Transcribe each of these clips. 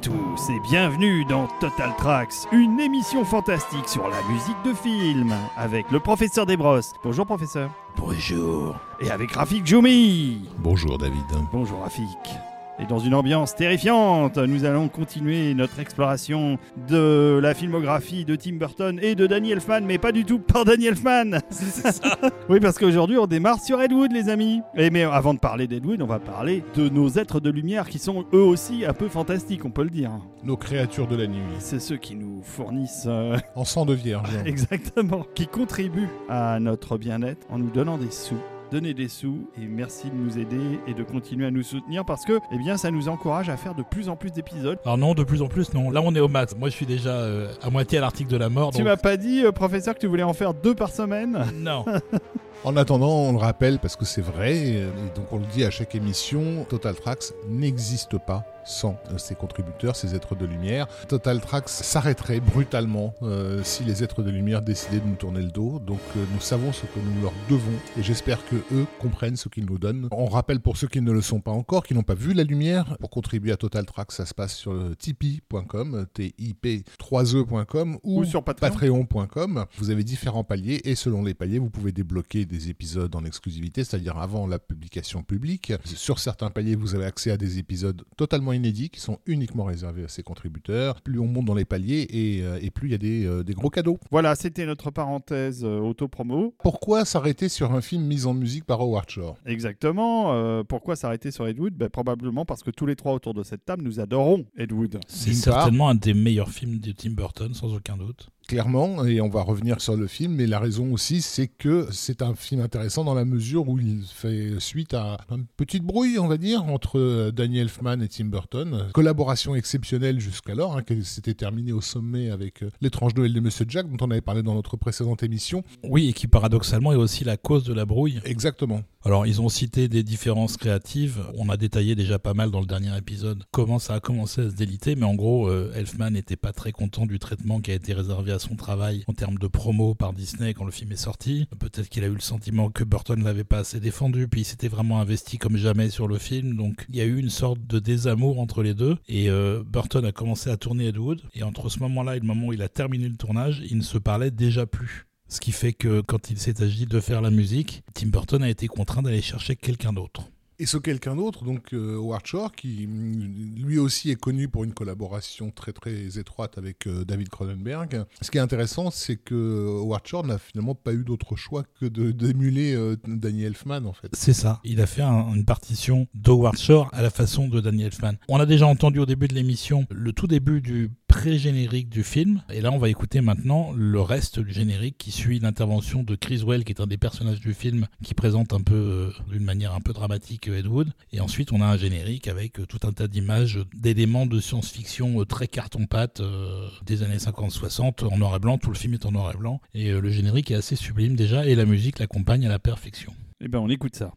à tous et bienvenue dans Total Tracks, une émission fantastique sur la musique de film avec le professeur Desbrosses. Bonjour professeur. Bonjour. Et avec Rafik Joumi. Bonjour David. Bonjour Rafik. Et dans une ambiance terrifiante, nous allons continuer notre exploration de la filmographie de Tim Burton et de Danny Elfman, mais pas du tout par Danny Elfman. oui, parce qu'aujourd'hui on démarre sur Ed Wood, les amis. Et mais avant de parler d'Ed Wood, on va parler de nos êtres de lumière qui sont eux aussi un peu fantastiques, on peut le dire. Nos créatures de la nuit. C'est ceux qui nous fournissent. euh, En sang de vierge. Exactement, qui contribuent à notre bien-être en nous donnant des sous. Donnez des sous et merci de nous aider et de continuer à nous soutenir parce que eh bien, ça nous encourage à faire de plus en plus d'épisodes. Alors non, de plus en plus, non. Là, on est au max. Moi, je suis déjà euh, à moitié à l'article de la mort. Tu donc- m'as pas dit, euh, professeur, que tu voulais en faire deux par semaine? Non. En attendant, on le rappelle parce que c'est vrai, et donc on le dit à chaque émission, Total Tracks n'existe pas sans euh, ses contributeurs, ses êtres de lumière. Total Tracks s'arrêterait brutalement euh, si les êtres de lumière décidaient de nous tourner le dos. Donc euh, nous savons ce que nous leur devons et j'espère que eux comprennent ce qu'ils nous donnent. On rappelle pour ceux qui ne le sont pas encore, qui n'ont pas vu la lumière, pour contribuer à Total Tracks, ça se passe sur tipeee.com, T-I-P-3-E.com ou, Ou sur Patreon. patreon.com. Vous avez différents paliers et selon les paliers, vous pouvez débloquer des épisodes en exclusivité, c'est-à-dire avant la publication publique. Sur certains paliers, vous avez accès à des épisodes totalement inédits qui sont uniquement réservés à ces contributeurs. Plus on monte dans les paliers et, euh, et plus il y a des, euh, des gros cadeaux. Voilà, c'était notre parenthèse euh, auto-promo. Pourquoi s'arrêter sur un film mis en musique par Howard Shore? Exactement. euh, pourquoi s'arrêter sur Ed Wood? Ben, Probablement parce que tous les trois autour de cette table, nous adorons Ed Wood. C'est part- certainement un des meilleurs films de Tim Burton, sans aucun doute. Clairement, et on va revenir sur le film, mais la raison aussi, c'est que c'est un film intéressant dans la mesure où il fait suite à une petite brouille, on va dire, entre euh, Danny Elfman et Tim Burton. Collaboration exceptionnelle jusqu'alors, hein, qui s'était terminée au sommet avec euh, L'étrange Noël de Monsieur Jack, dont on avait parlé dans notre précédente émission. Oui, et qui paradoxalement est aussi la cause de la brouille. Exactement. Alors, ils ont cité des différences créatives. On a détaillé déjà pas mal dans le dernier épisode comment ça a commencé à se déliter, mais en gros, euh, Elfman n'était pas très content du traitement qui a été réservé à son travail en termes de promo par Disney quand le film est sorti. Peut-être qu'il a eu le sentiment que Burton l'avait pas assez défendu, puis il s'était vraiment investi comme jamais sur le film. Donc, il y a eu une sorte de désamour entre les deux. Et euh, Burton a commencé à tourner Ed Wood. Et entre ce moment-là et le moment où il a terminé le tournage, ils ne se parlaient déjà plus. Ce qui fait que quand il s'est agi de faire la musique, Tim Burton a été contraint d'aller chercher quelqu'un d'autre. Et ce quelqu'un d'autre, donc euh, Howard Shore, qui mm, lui aussi est connu pour une collaboration très très étroite avec euh, David Cronenberg. Ce qui est intéressant, c'est que Howard Shore n'a finalement pas eu d'autre choix que d'émuler euh, Danny Elfman en fait. C'est ça. Il a fait un- une partition d'Howard Shore à la façon de Danny Elfman. On a déjà entendu au début de l'émission le tout début du pré-générique du film. Et là, on va écouter maintenant le reste du générique qui suit l'intervention de Chris Well, qui est un des personnages du film, qui présente un peu, d'une manière un peu dramatique, Ed. Et ensuite, on a un générique avec euh, tout un tas d'images, euh, d'éléments de science-fiction euh, très carton-pâte des années 50-60 en noir et blanc. Tout le film est en noir et blanc. Et le générique est assez sublime déjà, et la musique l'accompagne à la perfection. Eh ben, on écoute ça.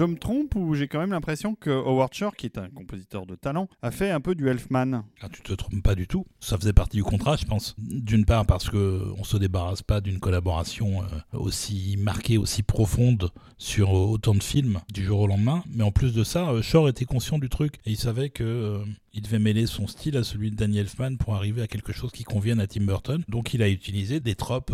Je me trompe ou j'ai quand même l'impression que Howard Shore, qui est un compositeur de talent, a fait un peu du Elfman? Ah, Tu te trompes pas du tout. Ça faisait partie du contrat, je pense. D'une part parce que on se débarrasse pas d'une collaboration euh, aussi marquée, aussi profonde sur autant de films du jour au lendemain. Mais en plus de ça, euh, Shore était conscient du truc et il savait que euh, il devait mêler son style à celui de Daniel Elfman pour arriver à quelque chose qui convienne à Tim Burton. Donc il a utilisé des tropes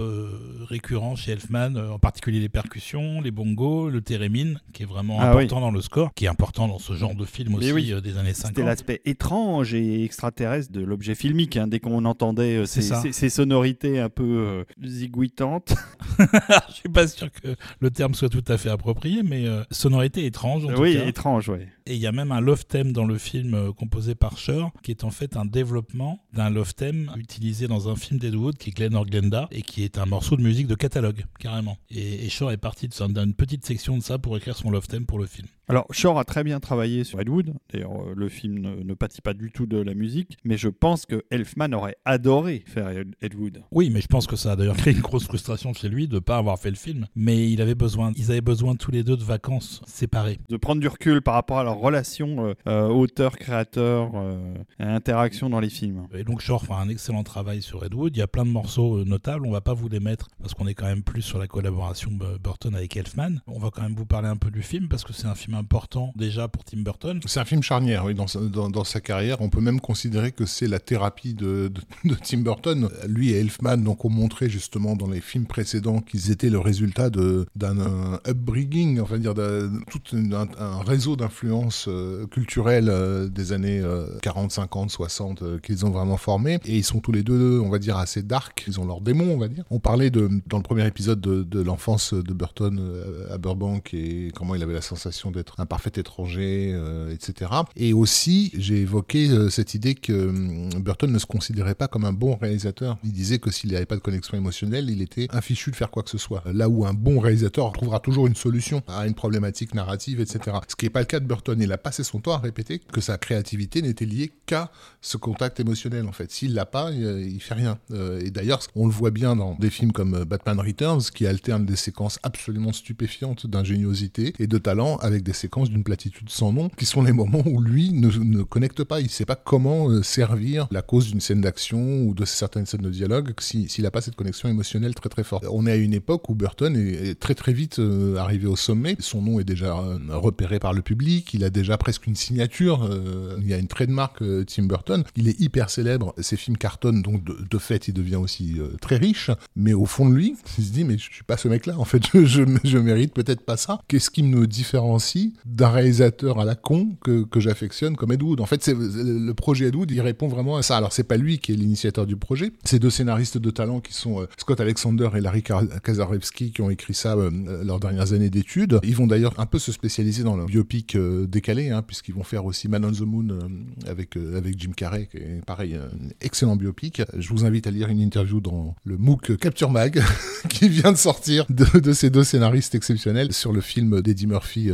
récurrents chez Elfman, en particulier les percussions, les bongos, le theremin, qui est vraiment ah important dans le score, qui est important dans ce genre de film aussi des années 50. C'était l'aspect étrange et extraterrestre de l'objet filmique. Hein, dès qu'on entendait ces, ces, sonorités un peu zigouitantes. Je suis pas sûr que le terme soit tout à fait approprié, mais euh, sonorité étrange en oui, tout cas. étrange, oui. Et il y a même un love theme dans le film euh, composé par Cher, qui est en fait un développement d'un love theme utilisé dans un film d'Edwood qui est Glen or Glenda, et qui est un morceau de musique de catalogue, carrément. Et, et Shore est parti d'une petite section de ça pour écrire son love theme pour le film. Alors, Shore a très bien travaillé sur Ed Wood. D'ailleurs, euh, le film ne, pâtit pas du tout de la musique. Mais je pense que Elfman aurait adoré faire Ed Wood. Oui, mais je pense que ça a d'ailleurs créé une grosse frustration chez lui de ne pas avoir fait le film. Mais il avait besoin, ils avaient besoin tous les deux de vacances séparées. De prendre du recul par rapport à leur relation euh, euh, auteur-créateur, interaction dans les films. Et donc, Shore fait un excellent travail sur Ed Wood. Il y a plein de morceaux notables. On va pas vous les mettre parce qu'on est quand même plus sur la collaboration Burton avec Elfman. On va quand même vous parler un peu du film parce que c'est un film important déjà pour Tim Burton. C'est un film charnière, oui, dans sa, dans, sa, carrière. On peut même considérer que c'est la thérapie de, de, Tim Burton. Lui et Elfman donc, ont montré justement dans les films précédents qu'ils étaient le résultat d'un upbringing, enfin dire tout un, réseau d'influences euh, culturelles euh, des années 40, 50, 60 qu'ils ont vraiment formé. Et ils sont tous les deux, on va dire, assez dark. Ils ont leurs démons, on va dire. On parlait de, dans le premier épisode de, de l'enfance de Burton euh, à Burbank et comment il avait la sensation d'être un parfait étranger, euh, etc. Et aussi, j'ai évoqué euh, cette idée que hum, Burton ne se considérait pas comme un bon réalisateur. Il disait que s'il n'avait pas de connexion émotionnelle, il était infichu de faire quoi que ce soit. Là où un bon réalisateur trouvera toujours une solution à une problématique narrative, etc. Ce qui n'est pas le cas de Burton. Il a passé son temps à répéter que sa créativité n'était liée qu'à ce contact émotionnel, en fait. S'il l'a pas, il, fait rien. Euh, et d'ailleurs, on le voit bien dans des films comme Batman Returns, qui alternent des séquences absolument stupéfiantes d'ingéniosité et de talent avec des séquences d'une platitude sans nom, qui sont les moments où lui ne, ne connecte pas, il ne sait pas comment euh, servir la cause d'une scène d'action ou de certaines scènes de dialogue s'il n'a pas cette connexion émotionnelle très très forte. On est à une époque où Burton est, très très vite euh, arrivé au sommet, son nom est déjà euh, repéré par le public, il déjà presque une signature, il y a une trademark Tim Burton, il est hyper célèbre, ses films cartonnent, donc de, fait il devient aussi très riche, mais au fond de lui, il se dit mais je suis pas ce mec-là, en fait je, je, mérite peut-être pas ça. Qu'est-ce qui me différencie d'un réalisateur à la con que, que j'affectionne comme Ed Wood? En fait, c'est, le projet Ed Wood, il répond vraiment à ça. Alors, c'est pas lui qui est l'initiateur du projet. C'est deux scénaristes de talent qui sont euh, Scott Alexander et Larry Kazarewski qui ont écrit ça euh, leurs dernières années d'études. Ils vont d'ailleurs un peu se spécialiser dans le biopic euh, décalé, hein, puisqu'ils vont faire aussi Man on the Moon avec, avec Jim Carrey, qui est pareil, un excellent biopic. Je vous invite à lire une interview dans le MOOC Capture Mag qui vient de sortir de, de, ces deux scénaristes exceptionnels sur le film d'Eddie Murphy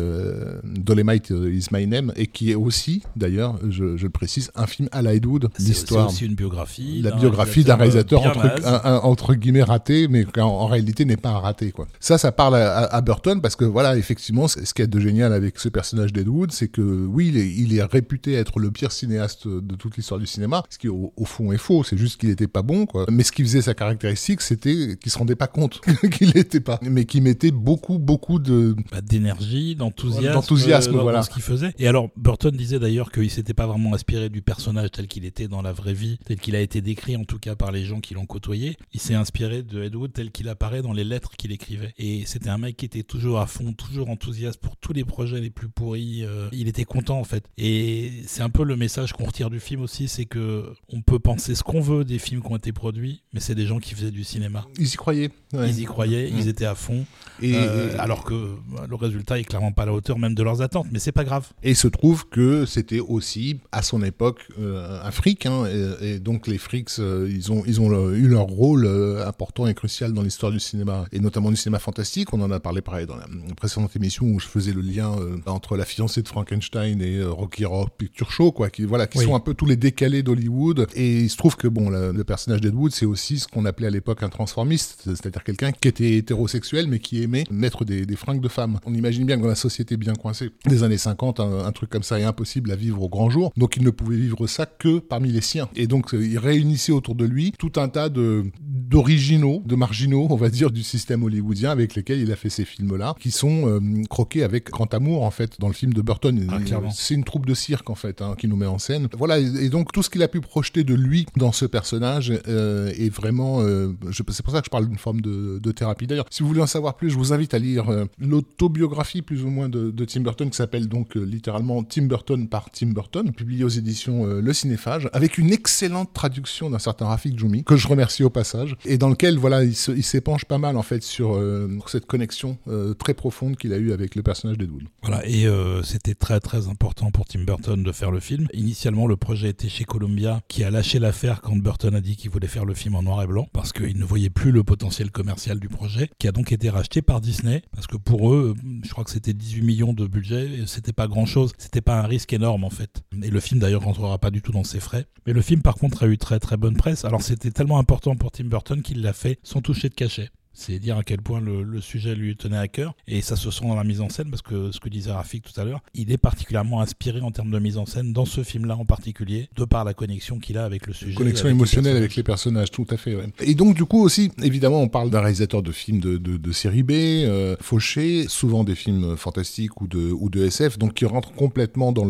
Dolemite is My Name, et qui est aussi, d'ailleurs, je, le précise, un film à la Wood. L'histoire. C'est aussi une biographie. La biographie d'un réalisateur entre, entre, guillemets raté, mais qui en, réalité n'est pas un raté. Quoi. Ça, ça parle à, Burton parce que, voilà, effectivement, ce qui est de génial avec ce personnage d'Edwood, c'est que, oui, il est, il est, réputé être le pire cinéaste de toute l'histoire du cinéma, ce qui au, fond est faux, c'est juste qu'il n'était pas bon, quoi. Mais ce qui faisait sa caractéristique, c'était qu'il se rendait pas compte qu'il n'était pas, mais qu'il mettait beaucoup, beaucoup de. Bah, d'énergie, d'enthousiasme enthousiasme, euh, voilà. ce qu'il faisait. Et alors, Burton disait d'ailleurs qu'il s'était pas vraiment inspiré du personnage tel qu'il était dans la vraie vie, tel qu'il a été décrit en tout cas par les gens qui l'ont côtoyé. Il s'est inspiré de Ed Wood tel qu'il apparaît dans les lettres qu'il écrivait. Et c'était un mec qui était toujours à fond, toujours enthousiaste pour tous les projets les plus pourris. Euh, il était content en fait. Et c'est un peu le message qu'on retire du film aussi, c'est que on peut penser ce qu'on veut des films qui ont été produits, mais c'est des gens qui faisaient du cinéma. Ils y croyaient. Ils y croyaient, ils mm. étaient à fond. Et, euh, alors que bah, le résultat est clairement pas à la hauteur même de leurs attentes, mais c'est pas grave. Et il se trouve que c'était aussi, à son époque, euh, un fric, hein, et, donc les frics, ils ont, ils ont eu leur rôle important et crucial dans l'histoire du cinéma, et notamment du cinéma fantastique. On en a parlé pareil dans la précédente émission où je faisais le lien entre la fiancée de Frankenstein et euh, Rocky Horror Picture Show, quoi, qui voilà, qui Oui. sont un peu tous les décalés d'Hollywood. Et il se trouve que bon, le, le personnage d'Ed Wood, c'est aussi ce qu'on appelait à l'époque un transformiste, c'est-à-dire quelqu'un qui était hétérosexuel mais qui aimait mettre des, des fringues de femmes. On imagine bien que dans la société bien coincée des années 50, un, un truc comme ça est impossible à vivre au grand jour. Donc il ne pouvait vivre ça que parmi les siens. Et donc euh, il réunissait autour de lui tout un tas de d'originaux, de marginaux, on va dire, du système hollywoodien avec lesquels il a fait ces films-là, qui sont euh, croqués avec grand amour en fait dans le film de Burton. Ah, c'est une troupe de cirque en fait hein, qui nous met en scène. Voilà, et, et donc tout ce qu'il a pu projeter de lui dans ce personnage euh, est vraiment. euh, c'est pour ça que je parle d'une forme de, de thérapie. D'ailleurs, si vous voulez en savoir plus, je vous invite à lire euh, l'autobiographie plus ou moins de, de Tim Burton qui s'appelle donc littéralement Tim Burton par Tim Burton, publié aux éditions Le Cinéphage, avec une excellente traduction d'un certain Rafik Djoumi que je remercie au passage et dans lequel voilà il s'épanche pas mal en fait sur cette connexion très profonde qu'il a eue avec le personnage d'Edwood. Voilà, et euh, c'était très très important pour Tim Burton de faire le film. Initialement, le projet était chez Columbia, qui a lâché l'affaire quand Burton a dit qu'il voulait faire le film en noir et blanc, parce qu'il ne voyait plus le potentiel commercial du projet, qui a donc été racheté par Disney, parce que pour eux, je crois que c'était 18 millions de budget, et c'était pas grand chose, c'était pas un risque énorme en fait. Et le film d'ailleurs rentrera pas du tout dans ses frais. Mais le film par contre a eu très très bonne presse, alors c'était tellement important pour Tim Burton qu'il l'a fait sans toucher de cachet. C'est dire à quel point le, le sujet lui tenait à cœur. Et ça se sent dans la mise en scène, parce que ce que disait Rafik tout à l'heure, il est particulièrement inspiré en termes de mise en scène dans ce film-là en particulier, de par la connexion qu'il a avec le sujet. Connexion avec les émotionnelle avec les personnages, tout à fait. ouais. Et donc, du coup, aussi, évidemment, on parle d'un réalisateur de films de, de, de série B, euh, fauché, souvent des films fantastiques ou de, ou de SF, donc qui rentre complètement dans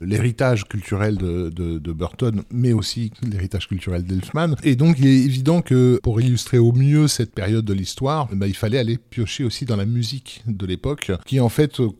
l'héritage culturel de, de, de Burton, mais aussi l'héritage culturel d'Elfman. Et donc, il est évident que pour illustrer au mieux cette période de l'histoire, bah, il fallait aller piocher aussi dans la musique de l'époque, qui en fait euh,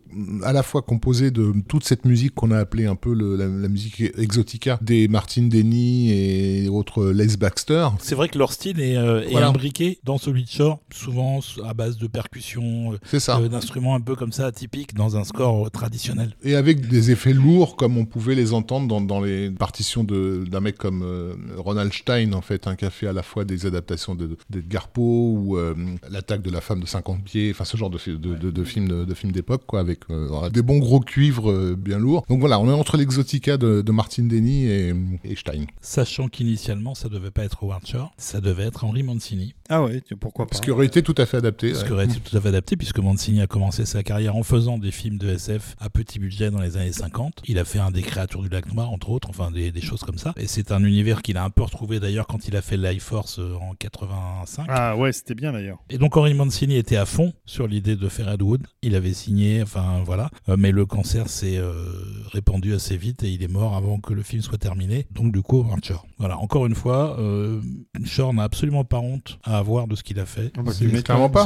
à la fois composée de toute cette musique qu'on a appelée un peu le- la, la musique exotica des Martin Denny et autres Les Baxter. C'est vrai que leur style est, euh, est imbriqué dans celui de Shore, souvent à base de percussions, euh, euh, d'instruments un peu comme ça atypiques dans un score euh, traditionnel. Et avec des effets lourds comme on pouvait les entendre dans, dans les partitions de- d'un mec comme euh, Ronald Stein, en fait, un qui a fait à la fois des adaptations de- d'Edgar Poe ou euh, L'attaque de la femme de 50 pieds, enfin ce genre de, de, de- de de, de films d'époque, quoi, avec euh, des bons gros cuivres euh, bien lourds. Donc voilà, on est entre l'exotica de, Martin Denny et, Stein. Sachant qu'initialement, ça devait pas être Howard Shore, ça devait être Henry Mancini. Ah ouais, tu- pourquoi pas Ce qui aurait été tout à fait adapté. Ce ouais. qui aurait été tout à fait adapté, puisque Mancini a commencé sa carrière en faisant des films de SF à petit budget dans les années 50. Il a fait un des créatures du lac noir, entre autres, enfin des, des choses comme ça. Et c'est un univers qu'il a un peu retrouvé d'ailleurs quand il a fait Life Force euh, en 85. Ah ouais, c'était bien d'ailleurs. Et donc Henry Mancini était à fond sur l'idée de faire Ed Wood. Il avait signé, enfin voilà. Euh, mais le cancer s'est euh, répandu assez vite et il est mort avant que le film soit terminé. Donc du coup, Howard Shore. Voilà, encore une fois, euh, Shore n'a absolument pas honte à avoir de ce qu'il a fait. Ah bah, C'est-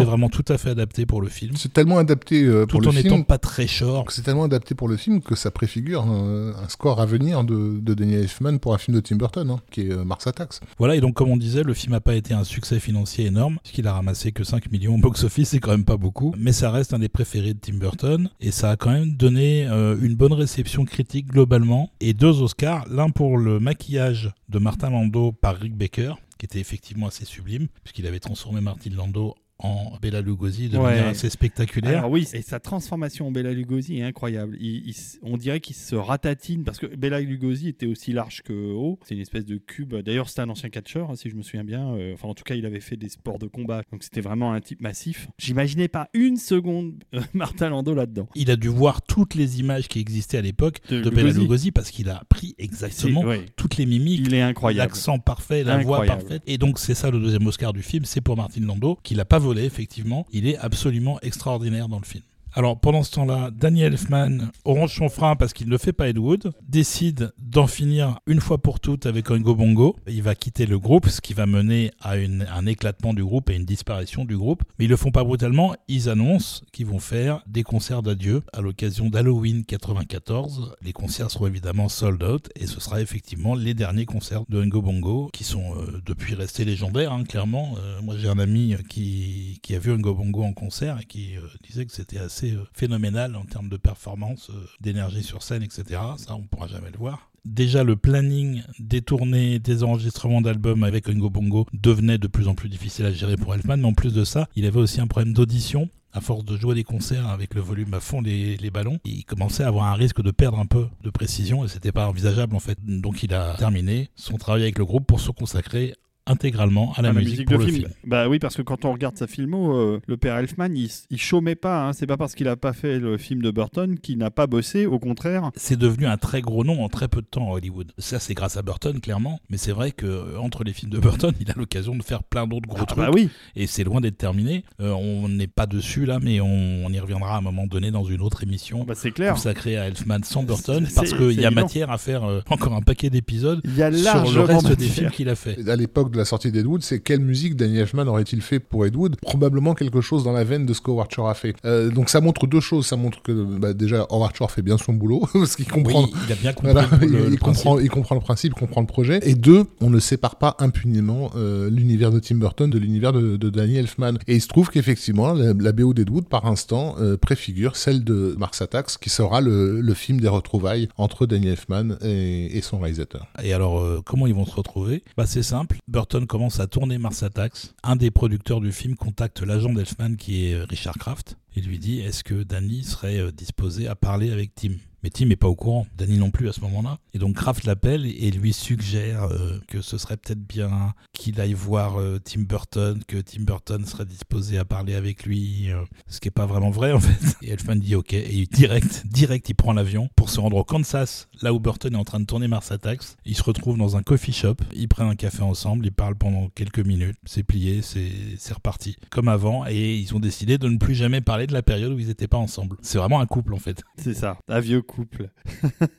vraiment tout à fait adapté pour le film. C'est tellement adapté euh, pour Tout le en film. n'étant pas très short. C'est tellement adapté pour le film que ça préfigure un, un score à venir de, de Daniel Elfman pour un film de Tim Burton, hein, qui est euh, Mars Attacks. Voilà, et donc comme on disait, le film n'a pas été un succès financier énorme, puisqu'il a ramassé que 5 millions au box-office, c'est quand même pas beaucoup, mais ça reste un des préférés de Tim Burton, et ça a quand même donné euh, une bonne réception critique globalement, et deux Oscars, l'un pour le maquillage de Martin Landau par Rick Baker, était effectivement assez sublime, puisqu'il avait transformé Martin Landau en Bela Lugosi de Ouais. manière assez spectaculaire. Alors oui, et sa transformation en Bela Lugosi est incroyable. Il- il s- on dirait qu'il se ratatine parce que Bela Lugosi était aussi large que haut. C'est une espèce de cube. D'ailleurs, c'était un ancien catcheur, hein, si je me souviens bien. Euh, Enfin, en tout cas, il avait fait des sports de combat, donc c'était vraiment un type massif. J'imaginais pas une seconde euh, Martin Landau là-dedans. Il a dû voir toutes les images qui existaient à l'époque De de, Bela Lugosi. Parce qu'il a pris exactement ouais. toutes les mimiques, Il est incroyable. L'accent parfait, la voix parfaite. Et donc, c'est ça le deuxième Oscar du film, c'est pour Martin Landau, qui l'a pas effectivement. Il est absolument extraordinaire dans le film. Alors, pendant ce temps-là, Daniel Elfman orange son frein parce qu'il ne fait pas Ed Wood, décide d'en finir une fois pour toutes avec Oingo Bongo. Il va quitter le groupe, ce qui va mener à un éclatement du groupe et une disparition du groupe. Mais ils le font pas brutalement, ils annoncent qu'ils vont faire des concerts d'adieu à l'occasion d'Halloween 94. Les concerts seront évidemment sold out et ce sera effectivement les derniers concerts de Oingo Bongo qui sont euh, depuis restés légendaires, hein, clairement. Euh, moi, j'ai un ami qui, qui a vu Oingo Bongo en concert et qui euh, disait que c'était assez euh, phénoménal en termes de performance, euh, d'énergie sur scène, etc. Ça, on pourra jamais le voir. Déjà, le planning des tournées, des enregistrements d'albums avec Oingo Bongo devenait de plus en plus difficile à gérer pour Elfman, mais en plus de ça, il avait aussi un problème d'audition à force de jouer des concerts avec le volume à fond les, les ballons, il commençait à avoir un risque de perdre un peu de précision et c'était pas envisageable en fait. Donc il a terminé son travail avec le groupe pour se consacrer intégralement à la, musique, pour de le film. film. Bah oui, parce que quand on regarde sa filmo, euh, le père Elfman, il, il chômait pas. Hein. C'est pas parce qu'il a pas fait le film de Burton qu'il n'a pas bossé. Au contraire, C'est devenu un très gros nom en très peu de temps à Hollywood. Ça, c'est grâce à Burton, clairement. Mais c'est vrai que euh, entre les films de Burton, il a l'occasion de faire plein d'autres gros ah, trucs. bah oui. Et c'est loin d'être terminé. Euh, on n'est pas dessus là, mais on, on y reviendra à un moment donné dans une autre émission Bah, c'est clair. consacrée à Elfman sans Burton, parce qu'il y a évident. matière à faire euh, encore un paquet d'épisodes Il y a sur le largement reste des films qu'il a fait. À l'époque de la sortie d'Edwood, c'est quelle musique Danny Elfman aurait-il fait pour Ed Wood Probablement quelque chose dans la veine de ce qu'Howard Shore a fait. Euh, donc ça montre deux choses. Ça montre que bah, déjà Howard Shore fait bien son boulot, parce qu'il comprend. Oui, il a bien compris Voilà, le, il, le il principe. comprend, il comprend le principe, comprend le projet. Et deux, on ne sépare pas impunément euh, l'univers de Tim Burton de l'univers de, de Danny Elfman. Et il se trouve qu'effectivement, la, la BO d'Edwood, par instant, euh, préfigure celle de Mars Attacks, qui sera le, le film des retrouvailles entre Danny Elfman et, et son réalisateur. Et alors, comment ils vont se retrouver? Bah, c'est simple. Burton commence à tourner Mars Attacks. Un des producteurs du film contacte l'agent d'Elfman qui est euh, Richard Kraft et lui dit est-ce que Danny serait euh, disposé à parler avec Tim? Mais Tim n'est pas au courant, Danny non plus à ce moment-là. Et donc Kraft l'appelle et lui suggère euh, que ce serait peut-être bien qu'il aille voir euh, Tim Burton, que Tim Burton serait disposé à parler avec lui, euh, ce qui est pas vraiment vrai en fait. Et Elfman dit ok, et direct, direct, il prend l'avion pour se rendre au Kansas, là où Burton est en train de tourner Mars Attacks. Ils se retrouvent dans un coffee shop, ils prennent un café ensemble, ils parlent pendant quelques minutes, c'est plié, c'est reparti, comme avant, et ils ont décidé de ne plus jamais parler de la période où ils n'étaient pas ensemble. C'est vraiment un couple en fait. C'est ça, un vieux couple.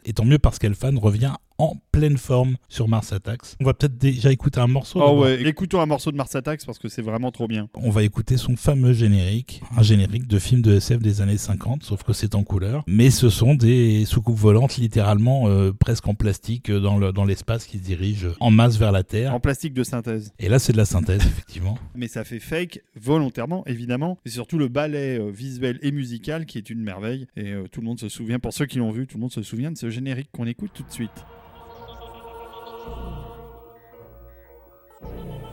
Et tant mieux parce qu'Elfan revient en pleine forme sur Mars Attacks. On va peut-être déjà écouter un morceau. Oh ouais, écoutons un morceau de Mars Attacks parce que c'est vraiment trop bien. On va écouter son fameux générique, un générique de film de SF des années 50, sauf que c'est en couleur. Mais ce sont des soucoupes volantes littéralement euh, presque en plastique euh, dans le- dans l'espace qui se dirigent en masse vers la Terre. En plastique de synthèse. Et là, c'est de la synthèse, effectivement. Mais ça fait fake volontairement, évidemment. Et surtout le ballet euh, visuel et musical qui est une merveille. Et euh, tout le monde se souvient, pour ceux qui l'ont vu, tout le monde se souvient de ce générique qu'on écoute tout de suite. Donc la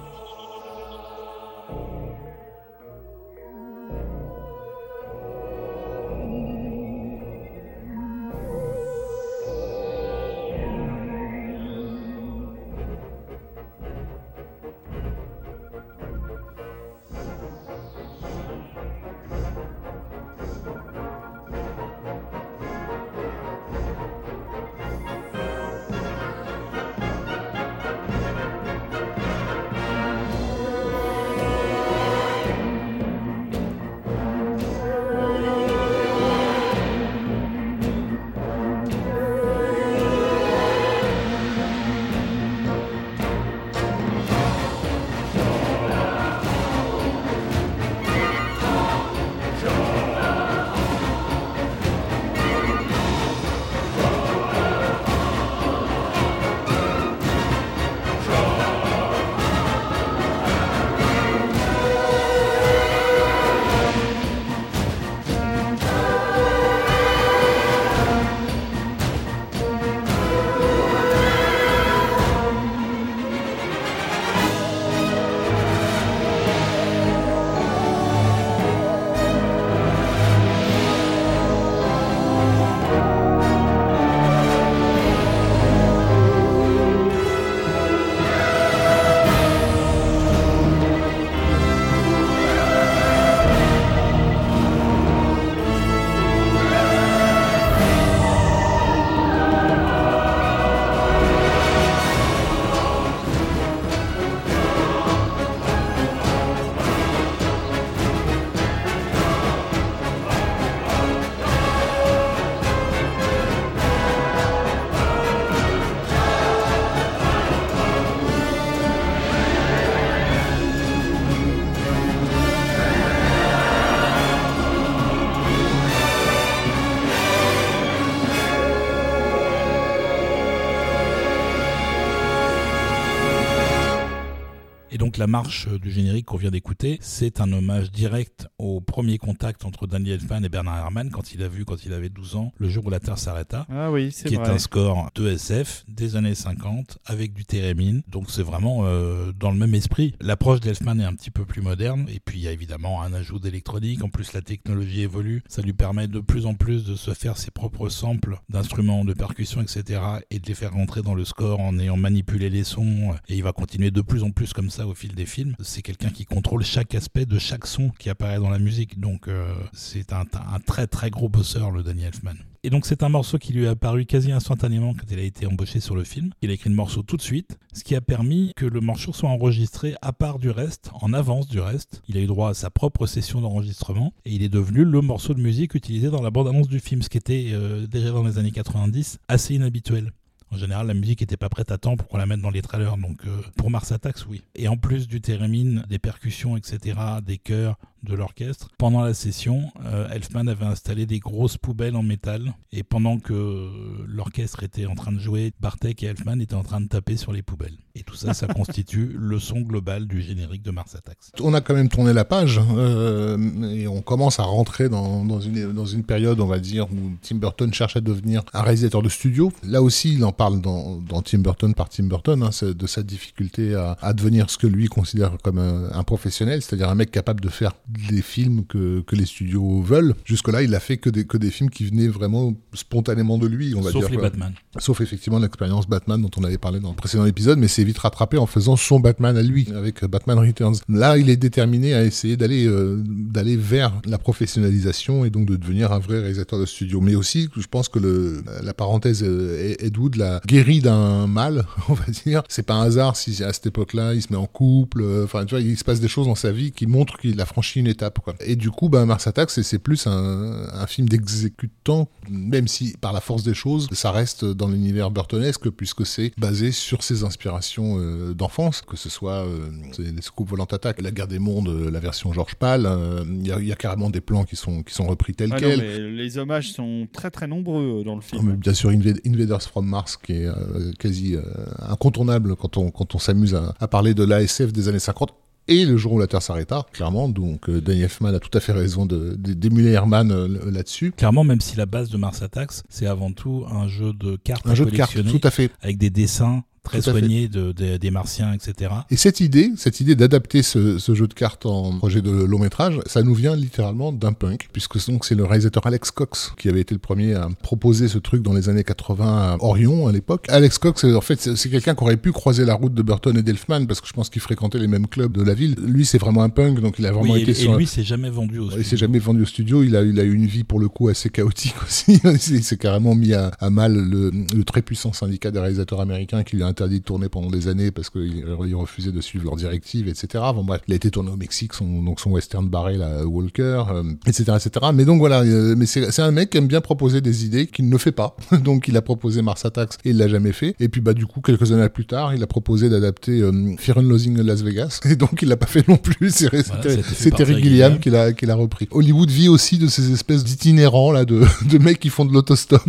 marche du générique qu'on vient d'écouter, c'est un hommage direct au premier contact entre Daniel Elfman et Bernard Herrmann quand il a vu, quand il avait 12 ans, le jour où la Terre s'arrêta. Ah oui, c'est Qui vrai. est un score de SF des années 50 avec du Térémine. Donc c'est vraiment euh, dans le même esprit. L'approche d'Elfman est un petit peu plus moderne. Et puis il y a évidemment un ajout d'électronique. En plus, la technologie évolue. Ça lui permet de plus en plus de se faire ses propres samples d'instruments, de percussions, etc. et de les faire rentrer dans le score en ayant manipulé les sons. Et il va continuer de plus en plus comme ça au fil des films. C'est quelqu'un qui contrôle chaque aspect de chaque son qui apparaît dans la musique. Donc euh, c'est un, très très gros bosseur, le Danny Elfman. Et donc c'est un morceau qui lui est apparu quasi instantanément quand il a été embauché sur le film. Il a écrit le morceau tout de suite, ce qui a permis que le morceau soit enregistré à part du reste, en avance du reste. Il a eu droit à sa propre session d'enregistrement et il est devenu le morceau de musique utilisé dans la bande-annonce du film, ce qui était euh, déjà dans les années 90 assez inhabituel. En général, la musique n'était pas prête à temps pour qu'on la mette dans les trailers. Donc, euh, pour Mars Attacks, oui. Et en plus du thérémine, des percussions, etc., des chœurs, de l'orchestre. Pendant la session, euh, Elfman avait installé des grosses poubelles en métal. Et pendant que l'orchestre était en train de jouer, Bartek et Elfman étaient en train de taper sur les poubelles. Et tout ça, ça constitue le son global du générique de Mars Attacks. On a quand même tourné la page euh, et on commence à rentrer dans, dans, une, dans une période, on va dire, où Tim Burton cherche à devenir un réalisateur de studio. Là aussi, il en parle dans, dans Tim Burton par Tim Burton, hein, de sa difficulté à, à, devenir ce que lui considère comme un, un professionnel, c'est-à-dire un mec capable de faire les films que, que les studios veulent. Jusque-là, il a fait que des, que des films qui venaient vraiment spontanément de lui, on va Sauf dire. les quoi. Batman. Sauf effectivement l'expérience Batman dont on avait parlé dans le précédent épisode, mais c'est vite rattrapé en faisant son Batman à lui, avec Batman Returns. Là, il est déterminé à essayer d'aller euh, d'aller vers la professionnalisation et donc de devenir un vrai réalisateur de studio. Mais aussi, je pense que le, la parenthèse euh, Ed Wood l'a guéri d'un mal, on va dire. C'est pas un hasard si à cette époque-là, il se met en couple. euh, Enfin, tu vois, il se passe des choses dans sa vie qui montrent qu'il a franchi une étape. Quoi. Et du coup, ben, Mars Attacks, c'est- plus un, un film d'exécutant, même si par la force des choses, ça reste dans l'univers burtonesque, puisque c'est basé sur ses inspirations euh, d'enfance, que ce soit euh, les scoops volant attaque, la guerre des mondes, euh, la version George Pal. euh, Il y, a- il y a carrément des plans qui sont, qui sont repris tels Ah non, quels. mais les hommages sont très très nombreux euh, dans le film. Bien sûr, Invad- Invaders from Mars, qui est euh, quasi euh, incontournable quand on, quand on s'amuse à, à parler de l'ASF des années 50. Et le jour où la Terre s'arrêta, clairement. Donc, euh, Danny Elfman a tout à fait raison de- de- d'émuler Herman euh, là-dessus. Clairement, même si la base de Mars Attacks, c'est avant tout un jeu de cartes Un à jeu de cartes, tout à fait. avec des dessins très de, de- des martiens, etc. Et cette idée, cette idée d'adapter ce, ce jeu de cartes en projet de long métrage, ça nous vient littéralement d'un punk, puisque donc c'est le réalisateur Alex Cox qui avait été le premier à proposer ce truc dans les années 80 à Orion à l'époque. Alex Cox, en fait, c'est quelqu'un qui aurait pu croiser la route de Burton et d'Elfman, parce que je pense qu'il fréquentait les mêmes clubs de la ville. Lui, c'est vraiment un punk, donc il a vraiment Oui, été et, sur et lui, c'est jamais vendu au il studio. s'est jamais vendu au studio. Il a, il a eu une vie pour le coup assez chaotique aussi. il s'est- s'est carrément mis à, à mal le, le très puissant syndicat des réalisateurs américains qui lui a interdit de tourner pendant des années parce qu'il il refusait de suivre leurs directives, etc. Bon bref, il a été tourné au Mexique, son, donc son western barré, là, Walker, euh, etc., etc. Mais donc voilà, euh, mais c'est un mec qui aime bien proposer des idées qu'il ne fait pas. donc il a proposé Mars Attacks et il l'a jamais fait. Et puis bah du coup, quelques années plus tard, il a proposé d'adapter euh, Fear and Loathing in Las Vegas. Et donc il l'a pas fait non plus. C'est Voilà, Terry Gilliam qui l'a qui l'a repris. Hollywood vit aussi de ces espèces d'itinérants là de, de mecs qui font de l'autostop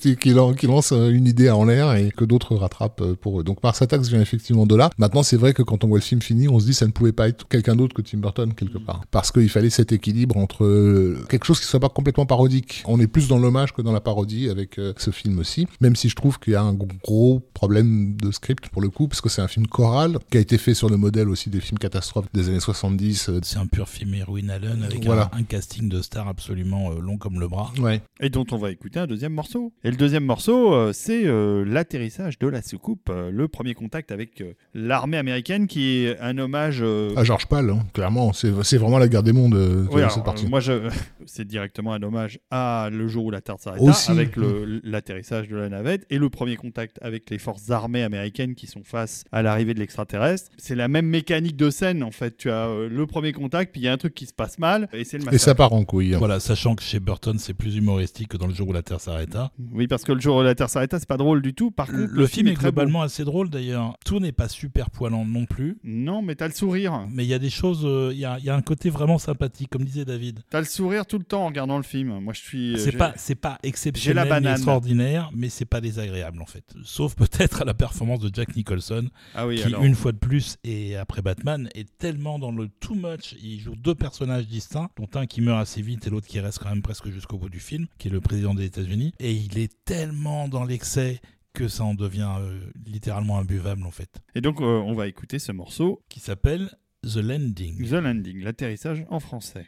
qui, qui lancent euh, une idée en l'air et que d'autres rattrapent euh, pour eux. Donc Mars Attacks vient effectivement de là. Maintenant c'est vrai que quand on voit le film fini, on se dit ça ne pouvait pas être quelqu'un d'autre que Tim Burton quelque part parce qu'il fallait cet équilibre entre euh, quelque chose qui soit pas complètement parodique. On est plus dans l'hommage que dans la parodie avec euh, ce film aussi. Même si je trouve qu'il y a un gros problème de script pour le coup parce que c'est un film choral qui a été fait sur le modèle aussi des films catastrophes des années 70 euh, C'est un pur film Erwin Allen avec Voilà. un, un casting de stars absolument euh, long comme le bras. Ouais. Et dont on va écouter un deuxième morceau. Et le deuxième morceau, euh, c'est euh, l'atterrissage de la soucoupe, euh, le premier contact avec euh, l'armée américaine, qui est un hommage. euh, À Georges Pal, hein, clairement, c'est vraiment la guerre des mondes, euh, oui, alors, cette partie. moi, je... c'est directement un hommage à le jour où la Terre s'arrêta, avec l'atterrissage de la navette et le premier contact avec les forces armées américaines qui sont face à l'arrivée de l'extraterrestre. C'est la même mécanique de scène, en fait. Tu as euh, le premier contact, puis il y a un truc qui se passe mal, et c'est le Et massacre. ça part en couille. hein. Voilà, sachant que chez Burton, c'est plus humoristique que dans le jour où la Terre s'arrêta. Oui, parce que le jour où la Terre s'arrêta, c'est pas drôle du tout. Par Le, contre, le film est très beau. globalement assez drôle d'ailleurs. Tout n'est pas super poilant non plus. Non, mais t'as le sourire. Mais il y a des choses, euh, il y, a, y a un côté vraiment sympathique, comme disait David. T'as le sourire tout le temps en regardant le film. Moi, je suis. C'est j'ai- pas, c'est pas exceptionnel, ni extraordinaire, mais c'est pas désagréable en fait. Sauf peut-être à la performance de Jack Nicholson, Ah oui, qui alors. une fois de plus et après Batman est tellement dans le too much. Il joue deux personnages distincts, dont un qui meurt assez vite et l'autre qui reste quand même presque jusqu'au bout du film, qui est le président des États-Unis. Et il est tellement dans l'excès que ça en devient euh, littéralement imbuvable en fait. Et donc, euh, on va écouter ce morceau, Qui s'appelle The Landing. The Landing, l'atterrissage en français.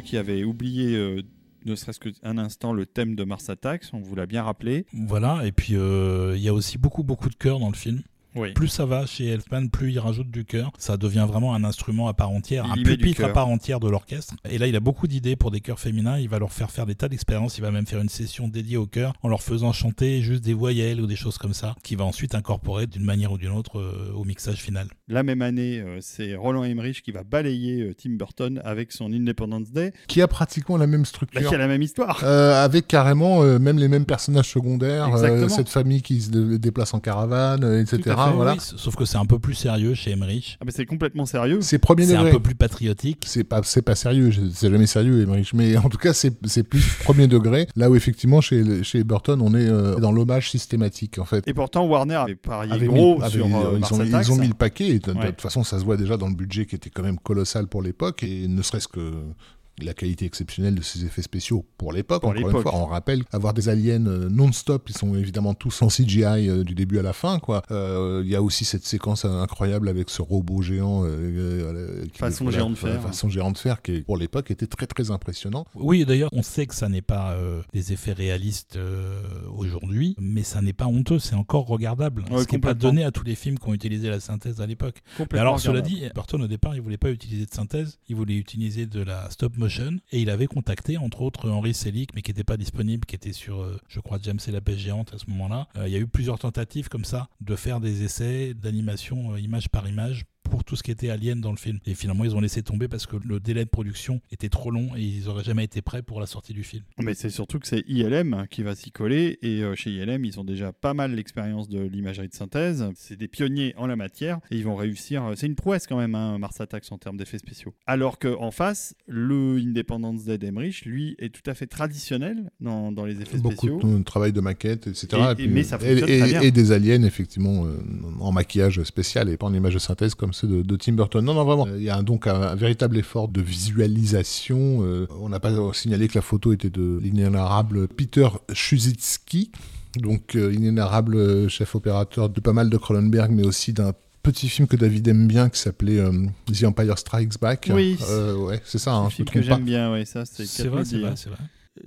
Qui avaient oublié euh, ne serait-ce qu'un instant le thème de Mars Attacks, on vous l'a bien rappelé. Voilà, et puis euh, il y a aussi beaucoup beaucoup de chœurs dans le film. Oui. Plus ça va chez Elfman, plus il rajoute du chœur. Ça devient vraiment un instrument à part entière, Il un pupitre à part entière de l'orchestre. Et là, il a beaucoup d'idées pour des chœurs féminins. Il va leur faire faire des tas d'expériences. Il va même faire une session dédiée au chœur en leur faisant chanter juste des voyelles ou des choses comme ça, qu'il va ensuite incorporer d'une manière ou d'une autre euh, au mixage final. La même année, euh, c'est Roland Emmerich qui va balayer euh, Tim Burton avec son Independence Day, Qui a pratiquement la même bah, structure. qui a la même histoire. Euh, avec carrément euh, même les mêmes personnages secondaires, euh, cette famille qui se dé- déplace en caravane, euh, etc. Fait, voilà. Oui, sauf que c'est un peu plus sérieux chez Emmerich. Ah, mais c'est complètement sérieux. C'est premier C'est un peu plus patriotique. C'est pas, c'est pas sérieux, c'est jamais sérieux, Emmerich. Mais en tout cas, c'est, c'est plus premier degré. Là où effectivement, chez, chez Burton, on est euh, dans l'hommage systématique, en fait. Et pourtant, Warner avait parié Avait gros mis- avait- sur euh, ils, ont, Attacks. ils ont mis le paquet. Et de, toute façon, ça se voit déjà dans le budget qui était quand même colossal pour l'époque. Et ne serait-ce que la qualité exceptionnelle de ces effets spéciaux pour l'époque. Pour Encore une fois, on rappelle avoir des aliens euh, non-stop. Ils sont évidemment tous en CGI euh, du début à la fin. quoi. Euh, Il y a aussi cette séquence incroyable avec ce robot géant. euh, euh, qui- Façon géant de fer. Façon géant de fer qui, pour l'époque, était très très impressionnant. Oui, d'ailleurs, on sait que ça n'est pas euh, des effets réalistes euh, aujourd'hui, mais ça n'est pas honteux, c'est encore regardable. Ouais, ce qui n'est pas donné à tous les films qui ont utilisé la synthèse à l'époque. Alors, cela dit, Burton, au départ, il voulait pas utiliser de synthèse, il voulait utiliser de la stop motion, et il avait contacté, entre autres, Henri Selick, mais qui n'était pas disponible, qui était sur, euh, je crois, James et la pêche géante à ce moment-là. Euh, il y a eu plusieurs tentatives comme ça de faire des essais d'animation euh, image par image pour tout ce qui était Alien dans le film. Et finalement, ils ont laissé tomber parce que le délai de production était trop long et ils auraient jamais été prêts pour la sortie du film. Mais c'est surtout que c'est ILM qui va s'y coller et euh, chez ILM ils ont déjà pas mal l'expérience de l'imagerie de synthèse. C'est des pionniers en la matière et ils vont réussir. euh, C'est une prouesse quand même, hein, Mars Attacks en termes d'effets spéciaux. Alors que en face, le Independence Day d'Emmerich, lui, est tout à fait traditionnel dans, dans les effets Beaucoup spéciaux. de travail de maquette, etc. Et- et- mais ça et, fonctionne et- très bien. et des aliens, effectivement, euh, en maquillage spécial et pas en image de synthèse comme de, de Tim Burton. Non, non, vraiment. Euh, Il y a un- donc un, un véritable effort de visualisation. Euh, on n'a pas signalé que la photo était de l'inénarrable Peter Chuzitsky, donc euh, inénarrable chef opérateur de pas mal de Cronenberg, mais aussi d'un petit film que David aime bien qui s'appelait euh, The Empire Strikes Back. Oui. Euh, ouais, c'est ça. C'est Hein, un je film me que j'aime bien, ouais, ça c'est vrai, c'est vrai, vrai.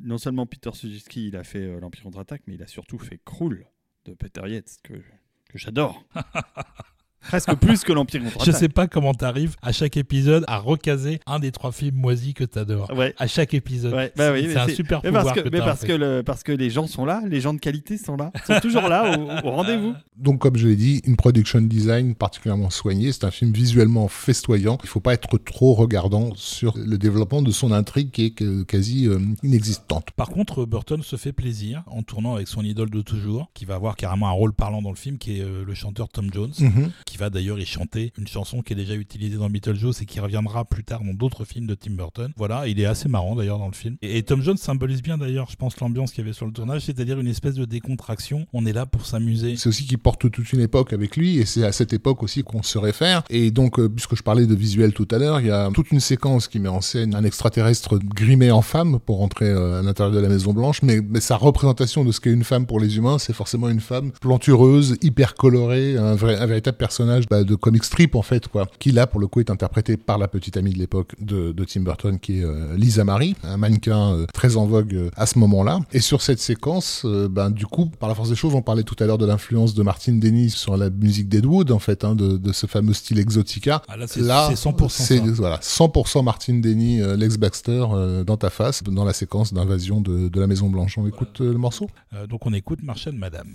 Non seulement Peter Suzuki, il a fait euh, l'Empire contre-attaque, mais il a surtout fait Krull de Peter Yates que, que j'adore. Presque plus que l'Empire contre-attaque. Je sais pas comment t'arrives à chaque épisode à recaser un des trois films moisis que t'adores. Ouais. À chaque épisode. Ouais, bah oui, c'est mais un super Mais pouvoir parce que, que, mais t'as, parce, que le- parce que les gens sont là, les gens de qualité sont là, sont toujours là au, au rendez-vous. Donc, comme je l'ai dit, une production design particulièrement soignée. C'est un film visuellement festoyant. Il ne faut pas être trop regardant sur le développement de son intrigue qui est quasi euh, inexistante. Par contre, Burton se fait plaisir en tournant avec son idole de toujours, qui va avoir carrément un rôle parlant dans le film, qui est euh, le chanteur Tom Jones, Mhm. Qui va d'ailleurs y chanter une chanson qui est déjà utilisée dans Beetlejuice et qui reviendra plus tard dans d'autres films de Tim Burton. Voilà, il est assez marrant d'ailleurs dans le film. Et, Tom Jones symbolise bien d'ailleurs, je pense, l'ambiance qu'il y avait sur le tournage, c'est-à-dire une espèce de décontraction. On est là pour s'amuser. C'est aussi qu'il porte toute une époque avec lui, et c'est à cette époque aussi qu'on se réfère. Et donc, euh, puisque je parlais de visuel tout à l'heure, il y a toute une séquence qui met en scène un extraterrestre grimé en femme pour entrer euh, à l'intérieur de la Maison Blanche, mais, sa représentation de ce qu'est une femme pour les humains, c'est forcément une femme plantureuse, hyper colorée, un véritable personnage bah, de comic strip en fait, quoi, qui là pour le coup est interprété par la petite amie de l'époque de, de Tim Burton, qui est euh, Lisa Marie, un mannequin euh, très en vogue euh, à ce moment-là. Et sur cette séquence, ben du coup, par la force des choses, on parlait tout à l'heure de l'influence de Martin Denny sur la musique d'Edwood, en fait, hein, de, de ce fameux style exotica. Ah, là, c'est Là, c'est 100% c'est voilà, 100% Martin Denny, Lex Baxter dans ta face, dans la séquence d'invasion de, de la Maison Blanche. On écoute le morceau? Donc on écoute Marshall Madame.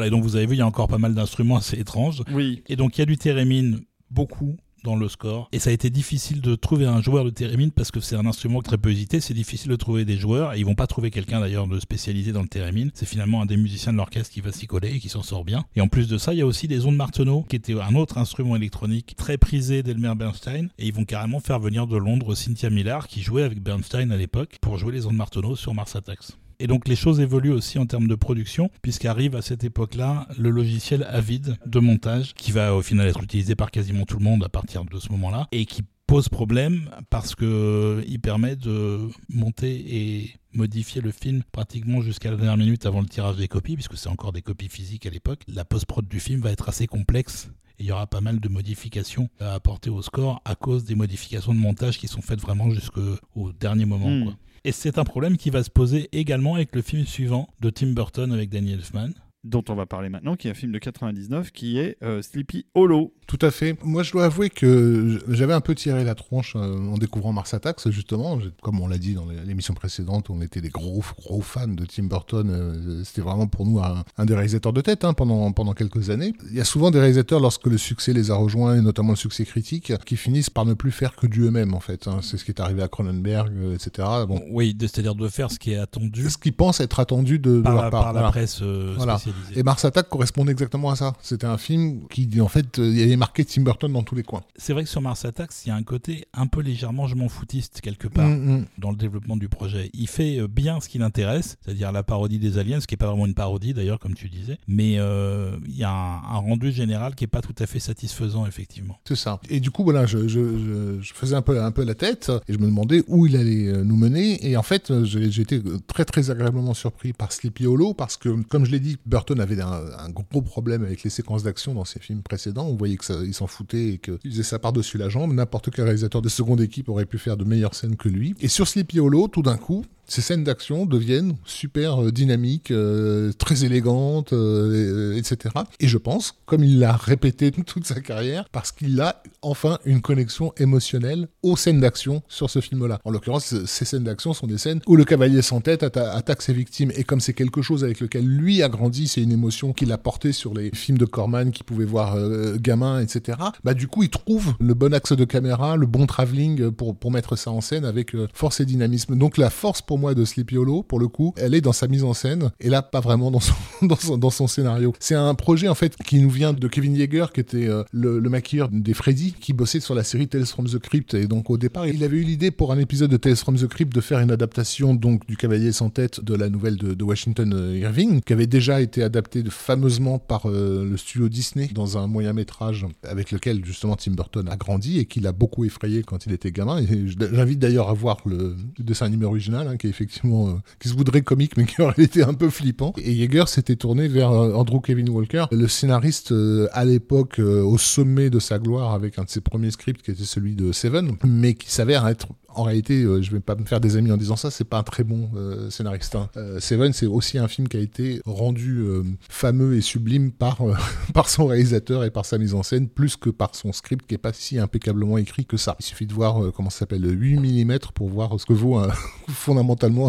Voilà, et donc vous avez vu, il y a encore pas mal d'instruments assez étranges. Oui. Et donc il y a du thérémine, beaucoup dans le score. Et ça a été difficile de trouver un joueur de thérémine parce que c'est un instrument très peu usité. C'est difficile de trouver des joueurs. Et ils vont pas trouver quelqu'un d'ailleurs de spécialisé dans le thérémine. C'est finalement un des musiciens de l'orchestre qui va s'y coller et qui s'en sort bien. Et en plus de ça, il y a aussi des ondes Martenot qui était un autre instrument électronique très prisé d'Elmer Bernstein. Et ils vont carrément faire venir de Londres Cynthia Millard qui jouait avec Bernstein à l'époque pour jouer les ondes Martenot sur Mars Attacks. Et donc les choses évoluent aussi en termes de production, puisqu'arrive à cette époque-là le logiciel Avid de montage, qui va au final être utilisé par quasiment tout le monde à partir de ce moment-là, et qui pose problème parce que il permet de monter et modifier le film pratiquement jusqu'à la dernière minute avant le tirage des copies, puisque c'est encore des copies physiques à l'époque. La post-prod du film va être assez complexe il y aura pas mal de modifications à apporter au score à cause des modifications de montage qui sont faites vraiment jusqu'au dernier moment. Mm. quoi. Et c'est un problème qui va se poser également avec le film suivant de Tim Burton avec Danny Elfman. Dont on va parler maintenant, qui est un film de 99, qui est euh, Sleepy Hollow. Tout à fait. Moi, je dois avouer que j'avais un peu tiré la tronche euh, en découvrant Mars Attacks, justement. Comme on l'a dit dans l'émission précédente, on était des gros, gros fans de Tim Burton. Euh, C'était vraiment pour nous un, un des réalisateurs de tête hein, pendant, pendant quelques années. Il y a souvent des réalisateurs, lorsque le succès les a rejoints, et notamment le succès critique, qui finissent par ne plus faire que du eux-mêmes, en fait. hein. C'est ce qui est arrivé à Cronenberg, euh, etc. Bon, Oui, c'est-à-dire de faire ce qui est attendu ce qu'ils pensent être attendu de, de par, leur la, part. par la Voilà. presse euh, Voilà. spécialisée. Et Mars Attack correspondait exactement à ça. C'était un film qui, en fait, euh, il y avait marqué Tim Burton dans tous les coins. C'est vrai que sur Mars Attacks, il y a un côté un peu légèrement je m'en foutiste quelque part. Mm, mm. dans le développement du projet. Il fait euh, bien ce qui l'intéresse, c'est-à-dire la parodie des aliens, ce qui n'est pas vraiment une parodie d'ailleurs, comme tu disais, mais euh, il y a un, un rendu général qui n'est pas tout à fait satisfaisant, effectivement. C'est ça. Et du coup, voilà, je, je, je, je faisais un peu, un peu la tête et je me demandais où il allait nous mener. Et en fait, j'ai j'ai été très, très agréablement surpris par Sleepy Hollow parce que, comme je l'ai dit, Burton avait un, un gros problème avec les séquences d'action dans ses films précédents. On voyait qu'il s'en foutait et qu'il faisait ça par-dessus la jambe. N'importe quel réalisateur de seconde équipe aurait pu faire de meilleures scènes que lui. Et sur Sleepy Hollow, tout d'un coup, ces scènes d'action deviennent super euh, dynamiques, euh, très élégantes, euh, etc. Et je pense, comme il l'a répété toute sa carrière, parce qu'il a enfin une connexion émotionnelle aux scènes d'action sur ce film-là. En l'occurrence, ces scènes d'action sont des scènes où le cavalier sans tête atta- attaque ses victimes. Et comme c'est quelque chose avec lequel lui a grandi, c'est une émotion qu'il a portée sur les films de Corman qu'il pouvait voir euh, gamin, etc. Bah du coup, il trouve le bon axe de caméra, le bon travelling pour, pour mettre ça en scène avec force et dynamisme. Donc la force pour de Sleepy Hollow, pour le coup, elle est dans sa mise en scène et là pas vraiment dans son, dans son, dans son scénario. C'est un projet en fait qui nous vient de Kevin Yeager qui était euh, le, le maquilleur des Freddy qui bossait sur la série Tales from the Crypt et donc au départ il avait eu l'idée pour un épisode de Tales from the Crypt de faire une adaptation donc du Cavalier sans tête de la nouvelle de, Washington euh, Irving qui avait déjà été adaptée de- fameusement par euh, le studio Disney dans un moyen métrage avec lequel justement Tim Burton a grandi et qui l'a beaucoup effrayé quand il était gamin. J'invite d'ailleurs à voir le, dessin animé original hein, qui effectivement euh, qui se voudrait comique mais qui aurait été un peu flippant. Et Yeager s'était tourné vers euh, Andrew Kevin Walker, le scénariste euh, à l'époque au sommet de sa gloire avec un de ses premiers scripts qui était celui de Seven, mais qui s'avère être en réalité, euh, je vais pas me faire des amis en disant ça, c'est pas un très bon scénariste. hein. Seven, c'est aussi un film qui a été rendu fameux et sublime par, par son réalisateur et par sa mise en scène, plus que par son script qui est pas si impeccablement écrit que ça. Il suffit de voir comment ça s'appelle, 8 mm pour voir ce que vaut un-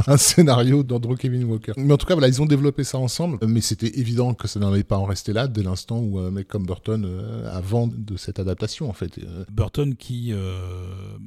un scénario d'Andrew Kevin Walker. Mais en tout cas, voilà, ils ont développé ça ensemble, mais c'était évident que ça n'en allait pas en rester là dès l'instant où un mec comme Burton, euh, avant de cette adaptation, en fait, euh, Burton qui euh,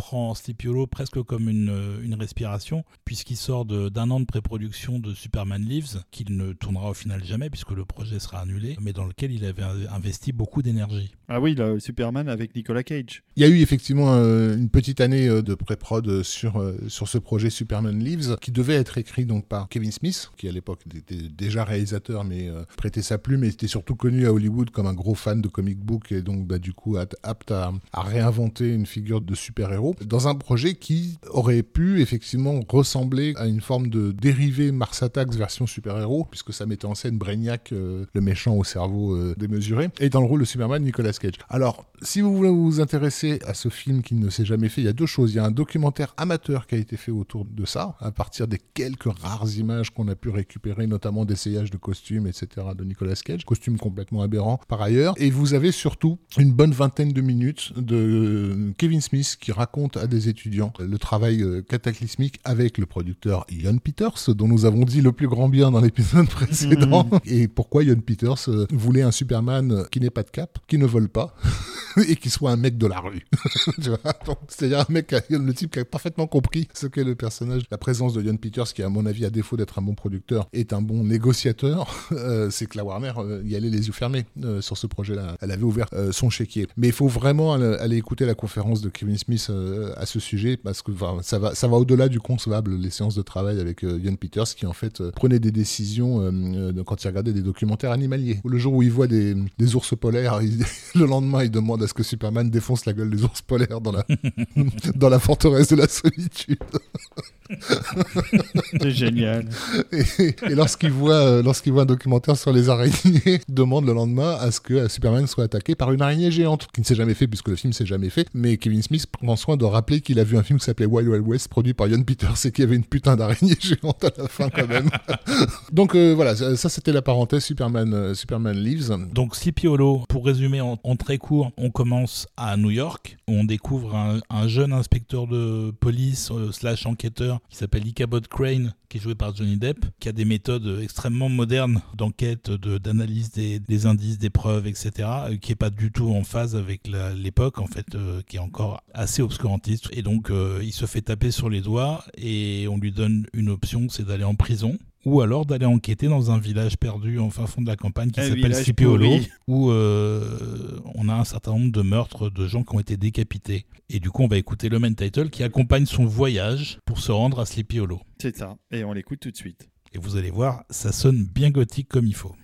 prend Sleepy Hollow presque comme une, euh, une respiration, puisqu'il sort de- d'un an de pré-production de Superman Lives, qu'il ne tournera au final jamais, puisque le projet sera annulé, mais dans lequel il avait investi beaucoup d'énergie. Ah oui, le Superman avec Nicolas Cage. Il y a eu effectivement euh, une petite année euh, de pré-prod sur, euh, sur ce projet Superman Lives, qui devait être écrit donc par Kevin Smith, qui à l'époque était déjà réalisateur, mais euh, prêtait sa plume et était surtout connu à Hollywood comme un gros fan de comic book et donc bah, du coup apte à, à réinventer une figure de super-héros dans un projet qui aurait pu effectivement ressembler à une forme de dérivé Mars Attacks version super-héros, puisque ça mettait en scène Brainiac, euh, le méchant au cerveau euh, démesuré, et dans le rôle de Superman, Nicolas Cage. Alors, si vous voulez vous intéresser à ce film qui ne s'est jamais fait, il y a deux choses. Il y a un documentaire amateur qui a été fait autour de ça, à partir des quelques rares images qu'on a pu récupérer, notamment d'essayages de costumes, etc., de Nicolas Cage, costumes complètement aberrants par ailleurs. Et vous avez surtout une bonne vingtaine de minutes de Kevin Smith qui raconte raconte à des étudiants le travail euh, cataclysmique avec le producteur Ian Peters, dont nous avons dit le plus grand bien dans l'épisode précédent. Et pourquoi Ian Peters euh, voulait un Superman qui n'ait pas de cap, qui ne vole pas, et qui soit un mec de la rue. C'est-à-dire un mec, le type qui a parfaitement compris ce qu'est le personnage. La présence de Ian Peters, qui à mon avis, à défaut d'être un bon producteur, est un bon négociateur, euh, c'est que la Warner euh, y allait les yeux fermés euh, sur ce projet-là. Elle avait ouvert euh, son chéquier. Mais il faut vraiment aller, aller écouter la conférence de Kevin Smith euh, à ce sujet, parce que ça va, ça va au-delà du concevable, les séances de travail avec euh, Ian Peters, qui en fait euh, prenait des décisions euh, quand il regardait des documentaires animaliers. Le jour où il voit des, ours polaires, le lendemain, il demande à ce que Superman défonce la gueule des ours polaires dans la, dans la forteresse de la solitude. C'est génial. Et, et lorsqu'il voit, euh, lorsqu'il voit un documentaire sur les araignées, il demande le lendemain à ce que Superman soit attaqué par une araignée géante, qui ne s'est jamais fait puisque le film s'est jamais fait. Mais Kevin Smith prend soin de rappeler qu'il a vu un film qui s'appelait Wild Wild West, produit par Ian Peters, et qu'il y avait une putain d'araignée géante à la fin quand même. Donc euh, voilà, ça, ça, c'était la parenthèse Superman, euh, Superman Lives. Donc Sleepy Hollow, pour résumer en, en très court, on commence à New York, on découvre un, un jeune inspecteur de police euh, slash enquêteur qui s'appelle Ichabod Crane, qui est joué par Johnny Depp, qui a des méthodes extrêmement modernes d'enquête, de- d'analyse des, indices, des preuves, etc., euh, qui est pas du tout en phase avec l'époque, en fait, euh, qui est encore assez obscurantiste. Et donc, il se fait taper sur les doigts et on lui donne une option, c'est d'aller en prison. Ou alors d'aller enquêter dans un village perdu en fin fond de la campagne qui s'appelle village Sleepy Hollow, pourri. où euh, on a un certain nombre de meurtres de gens qui ont été décapités. Et du coup, on va écouter le main title qui accompagne son voyage pour se rendre à Sleepy Hollow. C'est ça. Et on l'écoute tout de suite. Et vous allez voir, ça sonne bien gothique comme il faut.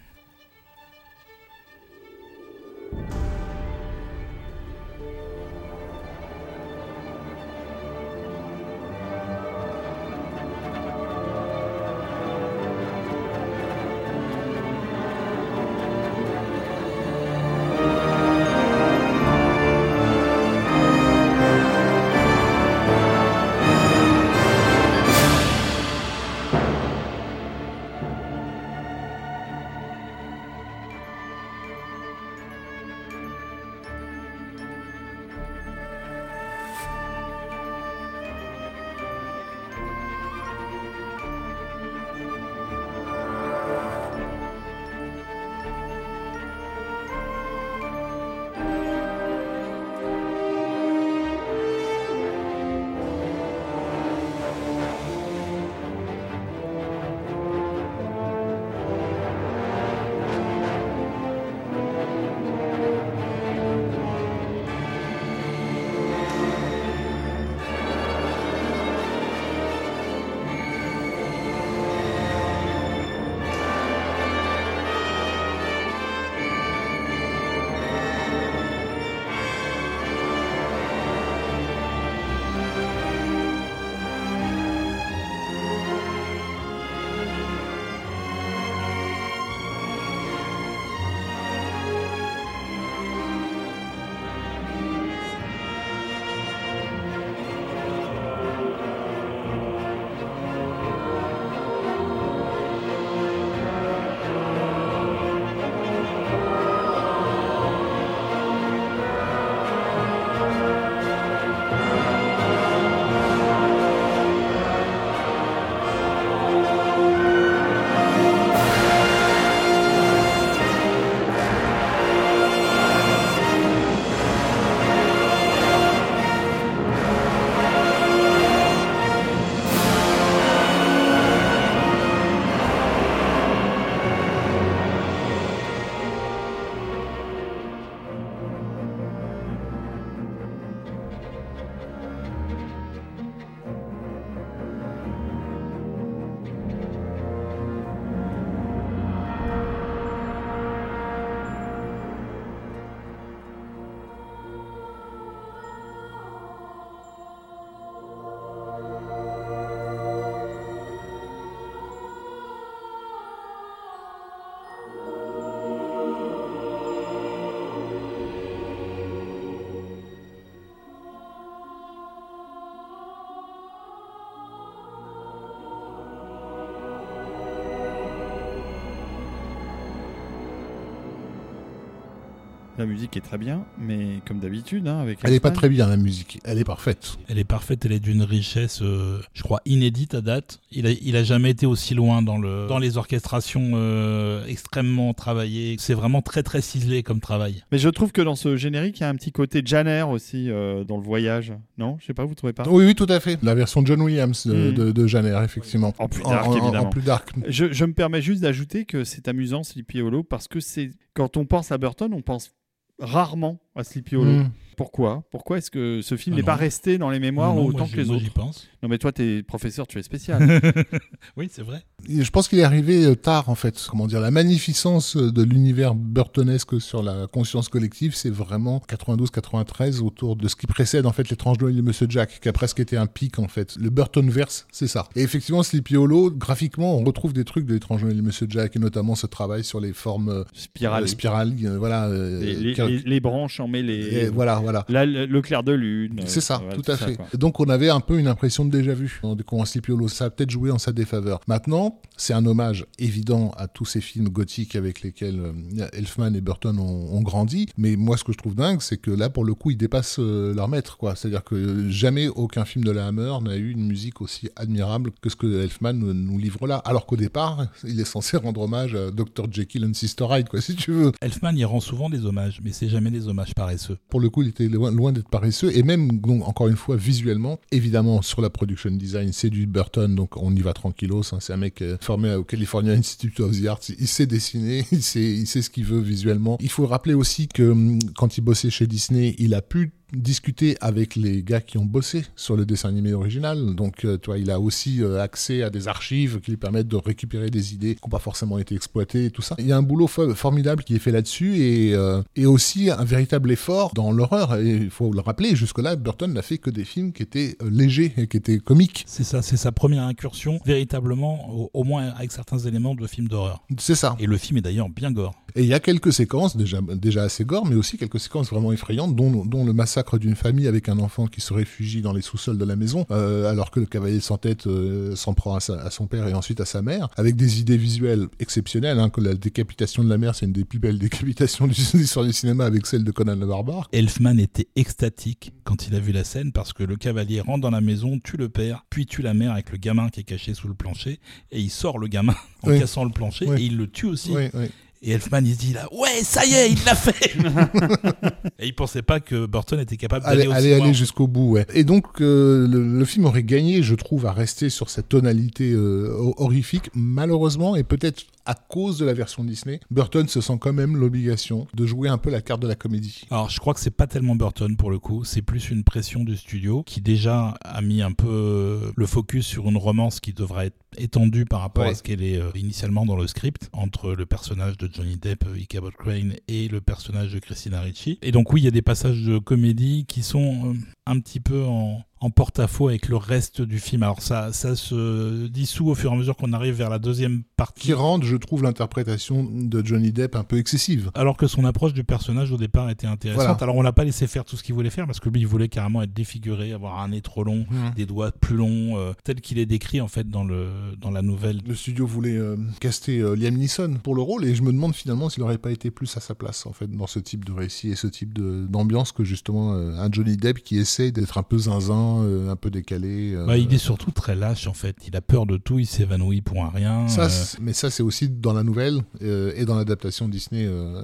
La musique est très bien, mais comme d'habitude, hein, avec Elle est pas très bien la musique, elle est parfaite. Elle est parfaite, elle est d'une richesse, euh, je crois, inédite à date. Il a, il a jamais été aussi loin dans, le, dans les orchestrations euh, extrêmement travaillées. C'est vraiment très très ciselé comme travail. Mais je trouve que dans ce générique, il y a un petit côté Janner aussi euh, dans le voyage. Non, je sais pas, vous trouvez pas? Oui, oui, tout à fait. La version de John Williams de, Mm. de, de Janer, effectivement. En plus dark, évidemment. En plus dark. je, je me permets juste d'ajouter que c'est amusant Sleepy Hollow parce que c'est quand on pense à Burton, on pense rarement à Sleepy Hollow. Mm. Pourquoi? Pourquoi est-ce que ce film Ah n'est pas resté dans les mémoires Non, autant moi, que les moi, autres? pense. Non mais toi t'es professeur, tu es spécial. oui, c'est vrai. Je pense qu'il est arrivé euh, tard, en fait. Comment dire, la magnificence euh, de l'univers burtonesque sur la conscience collective, c'est vraiment 92-93 autour de ce qui précède, en fait, l'étrange Noël de Monsieur Jack, qui a presque été un pic, en fait. Le Burtonverse, c'est ça. Et effectivement, Sleepy Hollow, graphiquement, on retrouve des trucs de l'étrange Noël de Monsieur Jack, et notamment ce travail sur les formes euh, Spirale. spirales, euh, voilà. euh, les, les- qui- les- les branches emmêlées. et voilà, voilà. Là, le, le clair de lune. C'est ça, euh, voilà, tout à fait. donc on avait un peu une impression de déjà vu Sleepy Hollow. Ça a peut-être joué en sa défaveur. Maintenant, c'est un hommage évident à tous ces films gothiques avec lesquels euh, Elfman et Burton ont, ont grandi. Mais moi, ce que je trouve dingue, c'est que là, pour le coup, ils dépassent euh, leur maître. quoi. C'est-à-dire que jamais aucun film de la Hammer n'a eu une musique aussi admirable que ce que Elfman nous, nous livre là. Alors qu'au départ, il est censé rendre hommage à Dr. Jekyll and Sister Hyde, quoi, si tu veux. Elfman y rend souvent des hommages, mais c'est jamais des hommages paresseux. Pour le coup, il était loin, loin d'être paresseux. Et même, donc, encore une fois, visuellement, évidemment, sur la production design, c'est du Burton, donc on y va tranquillos. hein. C'est un mec euh, formé au California Institute of the Arts. Il sait dessiner, il sait, il sait ce qu'il veut visuellement. Il faut rappeler aussi que hum, quand il bossait chez Disney, il a pu discuter avec les gars qui ont bossé sur le dessin animé original. Donc, euh, tu vois, il a aussi euh, accès à des archives qui lui permettent de récupérer des idées qui n'ont pas forcément été exploitées et tout ça. Il y a un boulot fo- formidable qui est fait là-dessus et, euh, et aussi un véritable effort dans l'horreur. Et il faut le rappeler, jusque-là, Burton n'a fait que des films qui étaient euh, légers et qui étaient comiques. C'est ça, c'est sa première incursion, véritablement, au, au moins avec certains éléments de film d'horreur. C'est ça. Et le film est d'ailleurs bien gore. Et il y a quelques séquences, déjà, déjà assez gore, mais aussi quelques séquences vraiment effrayantes, dont, dont le massacre d'une famille avec un enfant qui se réfugie dans les sous-sols de la maison, euh, alors que le cavalier sans tête euh, s'en prend à, sa- à son père et ensuite à sa mère, avec des idées visuelles exceptionnelles, hein, que la décapitation de la mère, c'est une des plus belles décapitations de l'histoire du cinéma avec celle de Conan le Barbare. Elfman était extatique quand il a vu la scène parce que le cavalier rentre dans la maison, tue le père, puis tue la mère avec le gamin qui est caché sous le plancher, et il sort le gamin en Oui. cassant le plancher, Oui. et il le tue aussi. Oui. Et Elfman, il se dit là, ouais, ça y est, il l'a fait Et il pensait pas que Burton était capable d'aller Aller, aussi aller, aller jusqu'au bout, ouais. Et donc, euh, le, le film aurait gagné, je trouve, à rester sur cette tonalité euh, ho- horrifique. Malheureusement, et peut-être à cause de la version Disney, Burton se sent quand même l'obligation de jouer un peu la carte de la comédie. Alors, je crois que c'est pas tellement Burton pour le coup, c'est plus une pression du studio qui déjà a mis un peu euh, le focus sur une romance qui devrait être étendue par rapport Ouais. à ce qu'elle est euh, initialement dans le script entre le personnage de Johnny Depp, euh, Ichabod Crane, et le personnage de Christina Ricci. Et donc oui, il y a des passages de comédie qui sont un petit peu en, en porte-à-faux avec le reste du film. Alors ça, ça se dissout au fur et à mesure qu'on arrive vers la deuxième partie. Qui rendent, je trouve, l'interprétation de Johnny Depp un peu excessive. Alors que son approche du personnage au départ était intéressante. Voilà. Alors on l'a pas laissé faire tout ce qu'il voulait faire parce que lui il voulait carrément être défiguré, avoir un nez trop long, des doigts plus longs, euh, tel qu'il est décrit en fait dans le dans la nouvelle. Le studio voulait euh, caster euh, Liam Neeson pour le rôle et je me demande finalement s'il n'aurait pas été plus à sa place en fait dans ce type de récit et ce type d'ambiance que justement un Johnny Depp qui essaie d'être un peu zinzin, euh, un peu décalé. euh, Bah, il est surtout très lâche en fait. Il a peur de tout, il s'évanouit pour un rien. Ça, euh, mais ça, c'est aussi dans la nouvelle euh, et dans l'adaptation Disney. euh,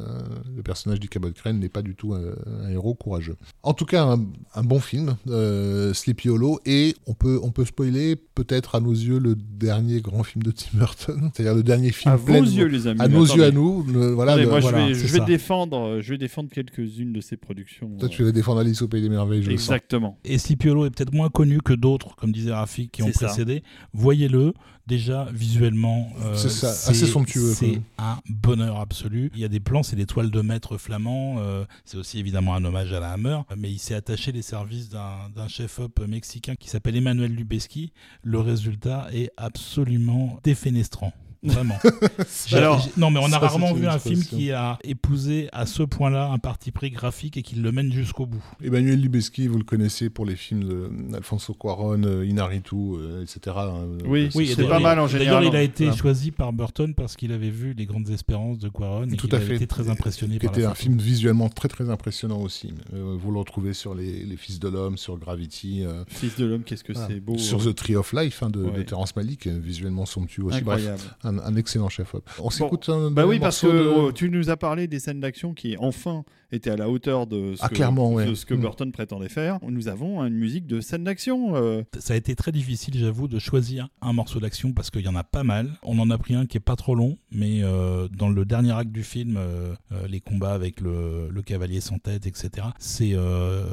le personnage du Cabot Crane n'est pas du tout un héros courageux. En tout cas, un, un bon film, euh, Sleepy Hollow, et on peut, on peut spoiler peut-être à nos yeux le dernier grand film de Tim Burton, c'est-à-dire le dernier film À vos plein- yeux, les amis. à nos yeux, à nous. le- voilà, le- moi, voilà, je vais, je défendre, je vais défendre quelques-unes de ses productions. Toi, euh, tu vas défendre Alice au Pays des Merveilles, je le sens. Exactement. Et Sleepy Hollow est peut-être moins connu que d'autres, comme disait Rafik, qui ont précédé. Voyez-le, déjà visuellement, euh, C'est ça, assez somptueux, C'est un bonheur absolu. Il y a des plans, c'est des toiles de maître flamands. euh, c'est aussi évidemment un hommage à la Hammer, mais il s'est attaché les services d'un chef-op mexicain qui s'appelle Emmanuel Lubezki. Le résultat est absolument défenestrant. Vraiment. Alors, non, mais on a ça, rarement vu un film qui a épousé à ce point-là un parti pris graphique et qui le mène jusqu'au bout. Emmanuel Lubezki, vous le connaissez pour les films d'Alfonso Cuaron, euh, Inarritu, euh, etc. hein. Oui, c'est pas mal en D'ailleurs, général. il a été Voilà. choisi par Burton parce qu'il avait vu Les Grandes Espérances de Quaron et Tout qu'il à avait fait. été très impressionné qui par était la un photo. film visuellement très très impressionnant aussi. Euh, vous le retrouvez sur les, les Fils de l'homme, sur Gravity, euh, Fils de l'homme, qu'est-ce que c'est beau. sur The Tree of Life hein, de, Ouais. de Terrence Malick, euh, visuellement somptueux aussi. Incroyable. Bref, un, un excellent chef-op. On s'écoute un Bah oui, parce que de- oh, tu nous as parlé des scènes d'action qui, enfin, étaient à la hauteur de ce, Ah, que, clairement, ouais. de ce que Mm. Burton prétendait faire. Nous avons une musique de scène d'action. euh, Ça a été très difficile, j'avoue, de choisir un morceau d'action parce qu'il y en a pas mal. On en a pris un qui est pas trop long, mais euh, dans le dernier acte du film, euh, euh, les combats avec le, le cavalier sans tête, etc., c'est euh,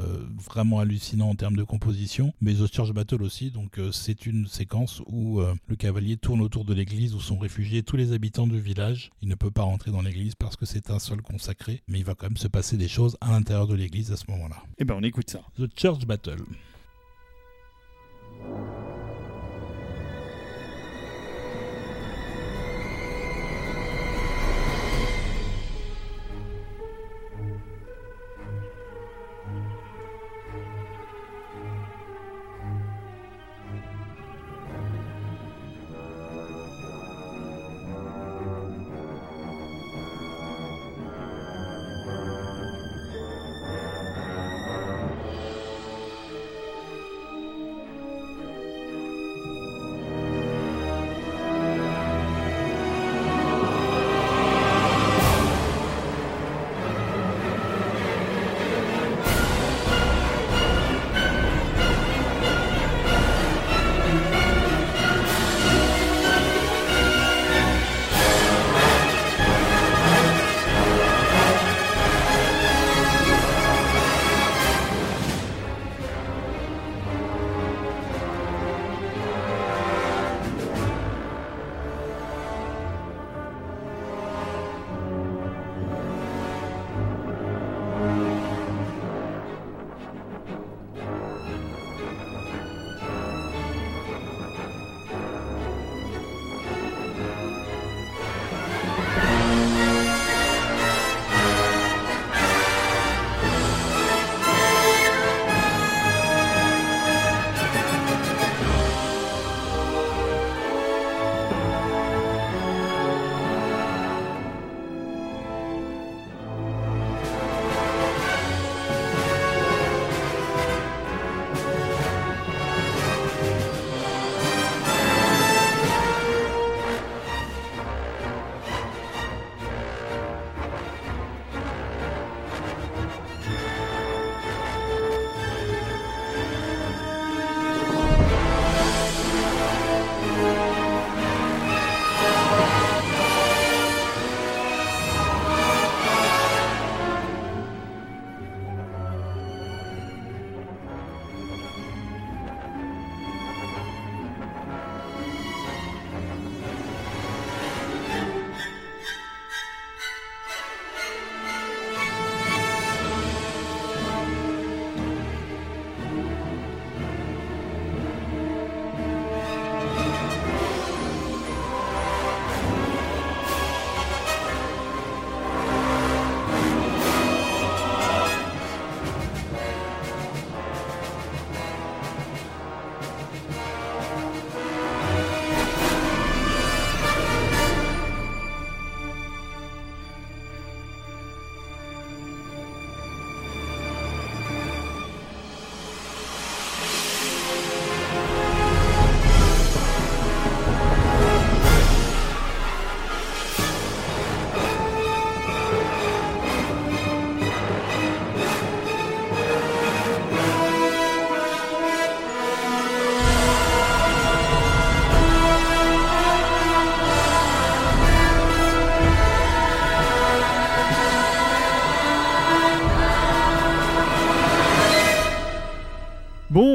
vraiment hallucinant en termes de composition. Mais The Church Battle aussi, donc euh, c'est une séquence où euh, le cavalier tourne autour de l'église où sont réfugiés tous les habitants du village. Il ne peut pas rentrer dans l'église parce que c'est un sol consacré, mais il va quand même se passer des choses à l'intérieur de l'église à ce moment-là. Eh ben, on écoute ça. The Church Battle.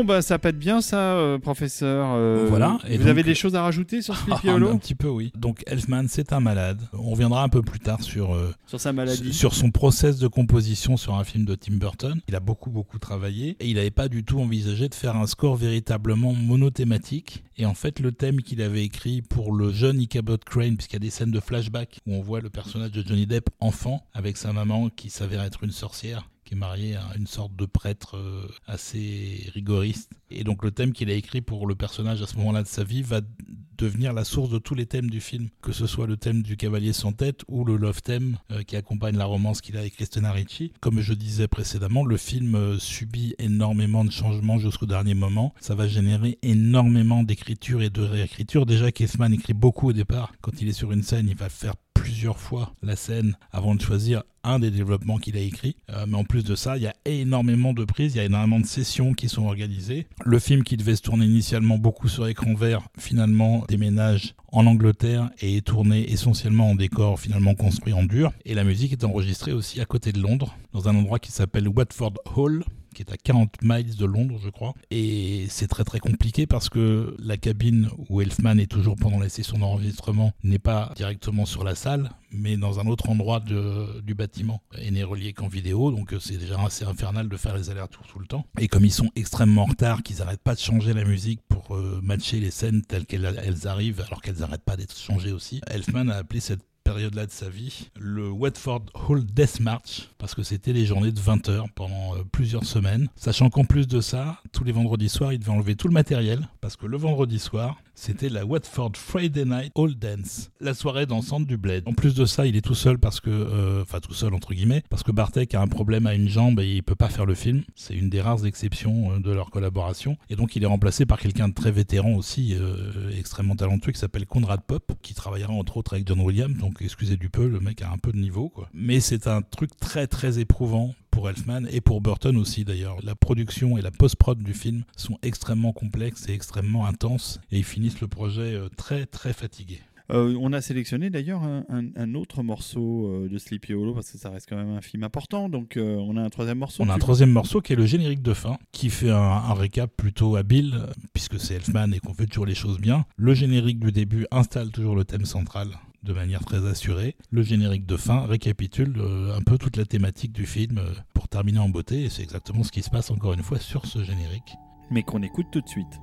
Bah ça pète bien ça, euh, professeur. Euh, Voilà, et vous donc- avez des choses à rajouter sur Sleepy un, Hollow petit peu, oui. Donc Elfman, c'est un malade. On reviendra un peu plus tard sur, euh, Sur sa maladie sur son process de composition sur un film de Tim Burton. Il a beaucoup, beaucoup travaillé et il n'avait pas du tout envisagé de faire un score véritablement monothématique. Et en fait, le thème qu'il avait écrit pour le jeune Ichabod Crane, puisqu'il y a des scènes de flashback où on voit le personnage de Johnny Depp enfant avec sa maman qui s'avère être une sorcière qui est mariée à une sorte de prêtre euh, assez rigoriste. Et donc le thème qu'il a écrit pour le personnage à ce moment-là de sa vie va devenir la source de tous les thèmes du film, que ce soit le thème du cavalier sans tête ou le love theme euh, qui accompagne la romance qu'il a avec Christina Ricci. Comme je disais précédemment, le film euh, subit énormément de changements jusqu'au dernier moment. Ça va générer énormément d'écriture et de réécriture. Déjà, Kaufman écrit beaucoup au départ. Quand il est sur une scène, il va faire plusieurs fois la scène avant de choisir un des développements qu'il a écrit. Euh, mais en plus de ça, il y a énormément de prises, il y a énormément de sessions qui sont organisées. Le film qui devait se tourner initialement beaucoup sur écran vert, finalement déménage en Angleterre et est tourné essentiellement en décor finalement construit en dur. Et la musique est enregistrée aussi à côté de Londres, dans un endroit qui s'appelle Watford Hall qui est à 40 miles de Londres, je crois. Et c'est très très compliqué parce que la cabine où Elfman est toujours pendant les sessions d'enregistrement n'est pas directement sur la salle, mais dans un autre endroit du bâtiment et n'est relié qu'en vidéo. Donc euh, c'est déjà assez infernal de faire les allers-retours tout le temps. Et comme ils sont extrêmement en retard, qu'ils n'arrêtent pas de changer la musique pour euh, matcher les scènes telles qu'elles elles arrivent, alors qu'elles n'arrêtent pas d'être changées aussi, Elfman a appelé cette période-là de sa vie, le Watford Hall Death March, parce que c'était les journées de 20 heures pendant euh, plusieurs semaines. Sachant qu'en plus de ça, tous les vendredis soirs, il devait enlever tout le matériel, parce que le vendredi soir, c'était la Watford Friday Night Hall Dance, la soirée dansante du Bled. En plus de ça, il est tout seul parce que, euh, enfin tout seul entre guillemets, parce que Bartek a un problème à une jambe et il peut pas faire le film. C'est une des rares exceptions euh, de leur collaboration. Et donc il est remplacé par quelqu'un de très vétéran aussi, euh, extrêmement talentueux, qui s'appelle Conrad Pop, qui travaillera entre autres avec John Williams. Donc excusez du peu, le mec a un peu de niveau, quoi. Mais c'est un truc très très éprouvant pour Elfman et pour Burton aussi d'ailleurs. La production et la post-prod du film sont extrêmement complexes et extrêmement intenses et ils finissent le projet euh, très très fatigués. Euh, on a sélectionné d'ailleurs un, un- un autre morceau euh, de Sleepy Hollow parce que ça reste quand même un film important. Donc euh, on a un troisième morceau. On a un troisième morceau qui est le générique de fin, qui fait un, un récap plutôt habile, puisque c'est Elfman et qu'on fait toujours les choses bien. Le générique du début installe toujours le thème central de manière très assurée. Le générique de fin récapitule euh, un peu toute la thématique du film euh, pour terminer en beauté, et c'est exactement ce qui se passe encore une fois sur ce générique. Mais qu'on écoute tout de suite.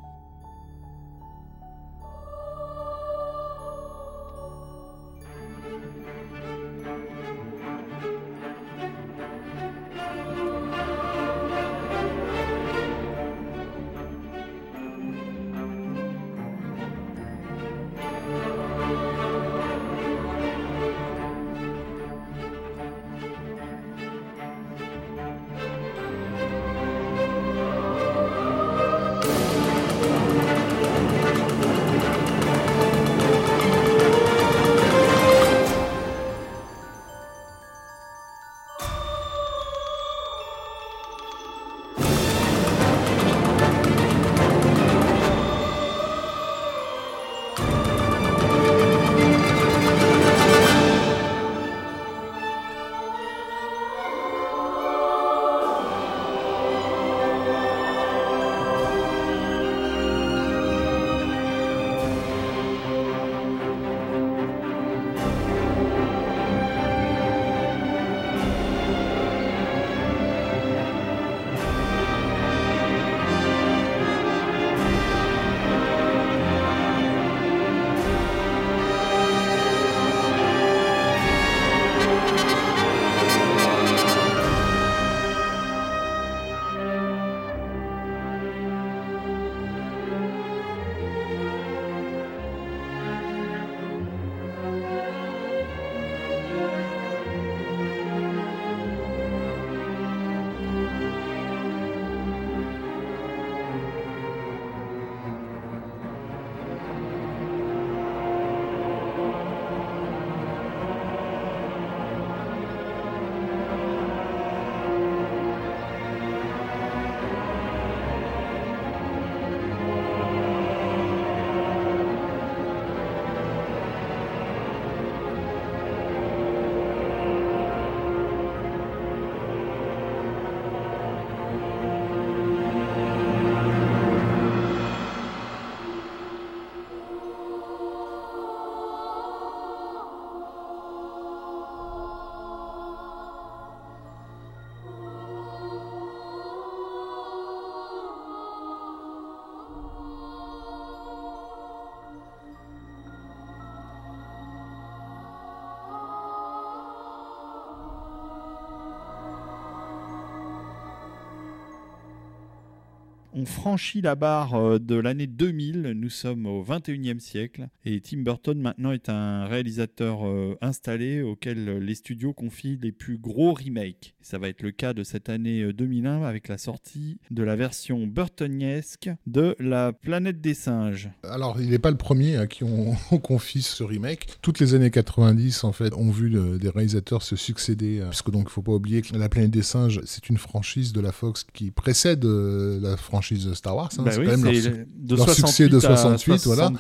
On franchit la barre euh, de l'année 2000. Nous sommes au 21e siècle et Tim Burton maintenant est un réalisateur euh, installé auquel les studios confient les plus gros remakes. Ça va être le cas de cette année 2001 avec la sortie de la version burtoniesque de La planète des singes. Alors, il n'est pas le premier à qui on, on, confie ce remake. Toutes les années 90, en fait, ont vu le, des réalisateurs se succéder, puisque donc il faut pas oublier que La planète des singes, c'est une franchise de la Fox qui précède euh, la franchise Star Wars. Hein. Bah c'est oui, quand même leur, de leur succès de 68, à 75, voilà.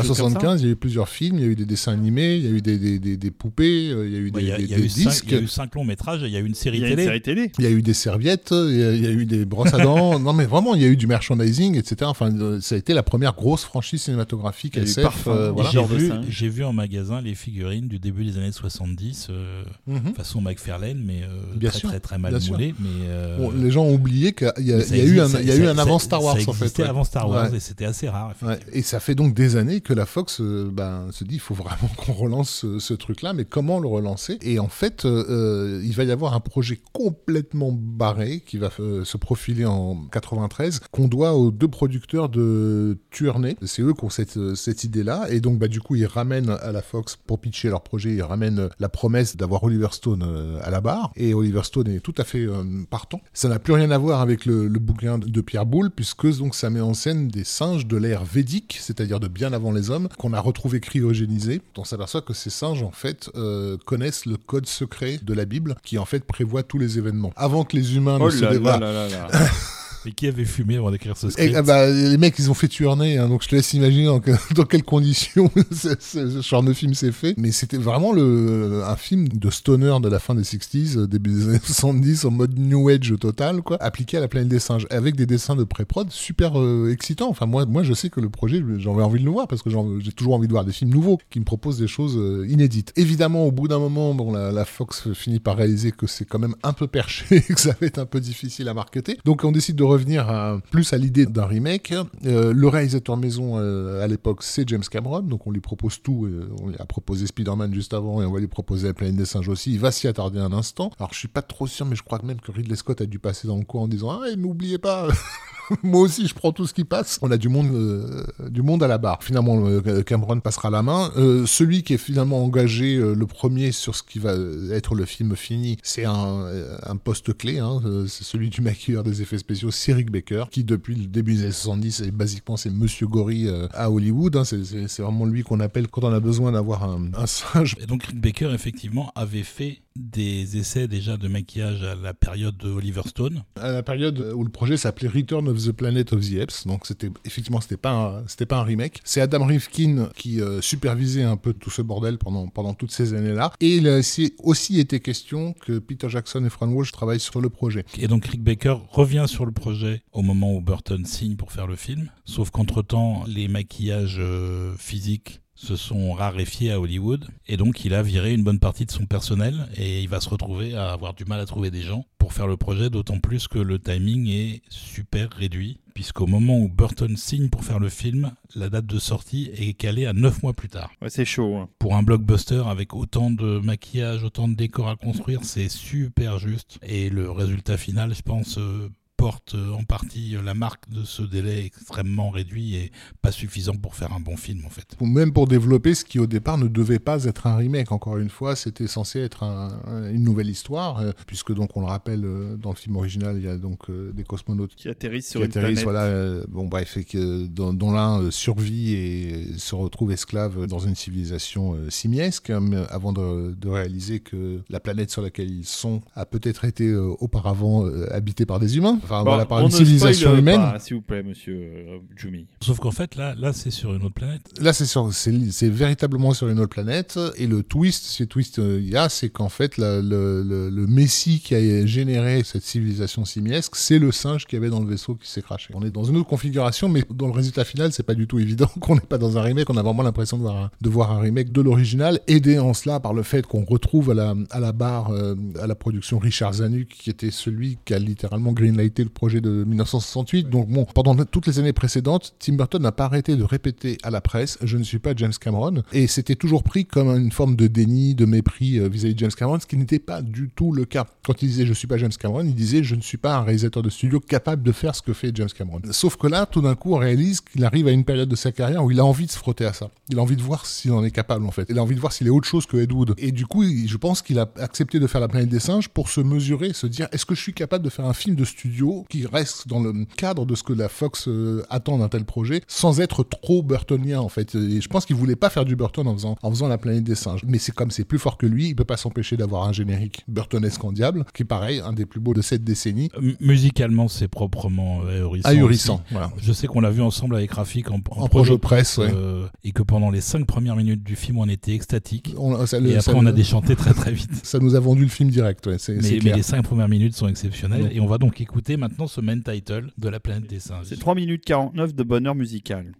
À 75, il y a eu plusieurs films, il y a eu des dessins animés, il y a eu des, des, des, des poupées, il y a eu des, il y a, des, il y a eu disques. Cinq, il y a eu cinq longs métrages, il y a eu une série, il y a télé. Une série télé. Il y a eu des serviettes, il y a, il y a eu des brosses à dents. non, mais vraiment, il y a eu du merchandising, etc. Enfin, ça a été la première grosse franchise cinématographique SF. Euh, voilà. J'ai vu, j'ai vu en magasin les figurines du début des années 70, euh, Mhm. façon McFarlane, mais euh, Bien très, sûr, très très mal bien sûr. moulé. Mais euh, Bon, les gens ont oublié qu'il y a, y eu un, existe, il y a ça- eu un ça- avant Star Wars ça en fait. ouais. avant Star Wars Ouais. et c'était assez rare. Et ça fait donc des années que la Fox euh, ben, se dit il faut vraiment qu'on relance ce, truc-là, mais comment le relancer? Et en fait, euh, euh, il va y avoir un projet complètement barré qui va se profiler en 93, qu'on doit aux deux producteurs de Tuernay. C'est eux qui ont cette, idée-là, et donc bah, du coup ils ramènent à la Fox pour pitcher leur projet, ils ramènent la promesse d'avoir Oliver Stone à la barre, et Oliver Stone est tout à fait partant. Ça n'a plus rien à voir avec le, bouquin de Pierre Boulle, puisque donc ça met en scène des singes de l'ère védique, c'est-à-dire de bien avant les hommes, qu'on a retrouvé cryogénisés. On s'aperçoit que ces singes, en fait, euh, connaissent le code secret de la Bible, qui en fait prévoit tous les événements. Avant que les humains Oh ne se là qui avait fumé avant d'écrire ce Et, script ah bah, les mecs, ils ont fait Tuernay, hein, donc je te laisse imaginer dans, que- dans quelles conditions ce, genre de film s'est fait. Mais c'était vraiment le, un film de stoner de la fin des 60s, euh, début des années 70, en mode New Age total, quoi, appliqué à la planète des singes, avec des dessins de pré-prod super euh, excitants. Enfin, moi, moi, je sais que le projet, j'avais envie de le voir, parce que j'en- j'ai toujours envie de voir des films nouveaux qui me proposent des choses euh, inédites. Évidemment, au bout d'un moment, bon, la, la Fox finit par réaliser que c'est quand même un peu perché, que ça va être un peu difficile à marketer. Donc, on décide de revenir plus à l'idée d'un remake. Euh, le réalisateur maison euh, à l'époque, c'est James Cameron, donc on lui propose tout. euh, on lui a proposé Spider-Man juste avant et on va lui proposer La planète des singes aussi. Il va s'y attarder un instant. Alors, je suis pas trop sûr, mais je crois que même que Ridley Scott a dû passer dans le coin en disant Ah, n'oubliez pas moi aussi je prends tout ce qui passe. On a du monde, du monde à la barre. Finalement, Cameron passera la main. Celui qui est finalement engagé le premier sur ce qui va être le film fini, c'est un, poste clé. Hein, c'est celui du maquilleur des effets spéciaux, c'est Rick Baker, qui depuis le début des années 70, est basiquement c'est Monsieur Gory euh, à Hollywood. Hein, c'est vraiment lui qu'on appelle quand on a besoin d'avoir un, un singe. Et donc Rick Baker, effectivement, avait fait des essais déjà de maquillage à la période de Oliver Stone. à la période où le projet s'appelait Return of the Planet of the Apes. Donc c'était effectivement c'était pas c'était pas un remake. C'est Adam Rifkin qui euh, supervisait un peu tout ce bordel pendant pendant toutes ces années-là. Et il a aussi, été question que Peter Jackson et Fran Walsh travaillent sur le projet. Et donc Rick Baker revient sur le projet au moment où Burton signe pour faire le film. Sauf qu'entre-temps, les maquillages euh, physiques se sont raréfiés à Hollywood. Et donc il a viré une bonne partie de son personnel et il va se retrouver à avoir du mal à trouver des gens pour faire le projet, d'autant plus que le timing est super réduit. Puisqu'au moment où Burton signe pour faire le film, la date de sortie est calée à 9 mois plus tard. Ouais, c'est chaud. hein. Pour un blockbuster avec autant de maquillage, autant de décors à construire, c'est super juste. Et le résultat final, je pense, euh, porte euh, en partie euh, la marque de ce délai extrêmement réduit et pas suffisant pour faire un bon film en fait. Ou Même pour développer ce qui au départ ne devait pas être un remake. Encore une fois, c'était censé être un- un- une nouvelle histoire, euh, puisque donc on le rappelle dans le film original, il y a donc des cosmonautes Qui atterrissent sur qui une atterrissent, planète. voilà, bon bref, et que dont, dont l'un survit et se retrouve esclave dans une civilisation simiesque, hein, avant de, de réaliser que la planète sur laquelle ils sont a peut-être été auparavant habitée par des humains, enfin Bon, voilà, par on une ne civilisation spoil humaine. S'il vous plaît, monsieur euh, Jumi. Sauf qu'en fait là, là c'est sur une autre planète. Là, c'est sur- c'est c'est véritablement sur une autre planète. Et le twist, ce twist euh, il y a, c'est qu'en fait, la- le, le, le messie qui a généré cette civilisation simiesque, c'est le singe qui avait dans le vaisseau qui s'est craché. On est dans une autre configuration, mais dans le résultat final, c'est pas du tout évident qu'on n'est pas dans un remake. On a vraiment l'impression de voir, un, de voir un remake de l'original, aidé en cela par le fait qu'on retrouve à la, à la barre, euh, à la production Richard Zanuck, qui était celui qui a littéralement greenlighté le projet de 1968. Donc bon, pendant toutes les années précédentes, Tim Burton n'a pas arrêté de répéter à la presse je ne suis pas James Cameron et c'était toujours pris comme une forme de déni, de mépris euh, vis-à-vis de James Cameron, ce qui n'était pas du tout le cas. Quand il disait je suis pas James Cameron, il disait je ne suis pas un réalisateur de studio capable de faire ce que fait James Cameron. Sauf que là, tout d'un coup, on réalise qu'il arrive à une période de sa carrière où il a envie de se frotter à ça. Il a envie de voir s'il en est capable en fait. Il a envie de voir s'il est autre chose que Ed Wood. Et du coup, je pense qu'il a accepté de faire la planète des singes pour se mesurer, se dire est-ce que je suis capable de faire un film de studio qui reste dans le cadre de ce que la Fox euh, attend d'un tel projet, sans être trop burtonien en fait. Et je pense qu'il voulait pas faire du Burton en faisant, en faisant la planète des singes. Mais c'est comme c'est plus fort que lui, il peut pas s'empêcher d'avoir un générique burtonesque en diable, qui est pareil, un des plus beaux de cette décennie. M- musicalement, c'est proprement euh, ahurissant. Ahurissant, voilà. Je sais qu'on l'a vu ensemble avec Rafik en, En projet de presse, ouais. euh, et que pendant les cinq premières minutes du film, on était extatique. On- ça, Et après, on a déchanté très très vite. Ça nous a vendu le film direct, ouais, Mais, les cinq premières minutes sont exceptionnelles. Et on va donc écouter maintenant ce main title de La planète des singes. C'est 3 minutes 49 de bonheur musical.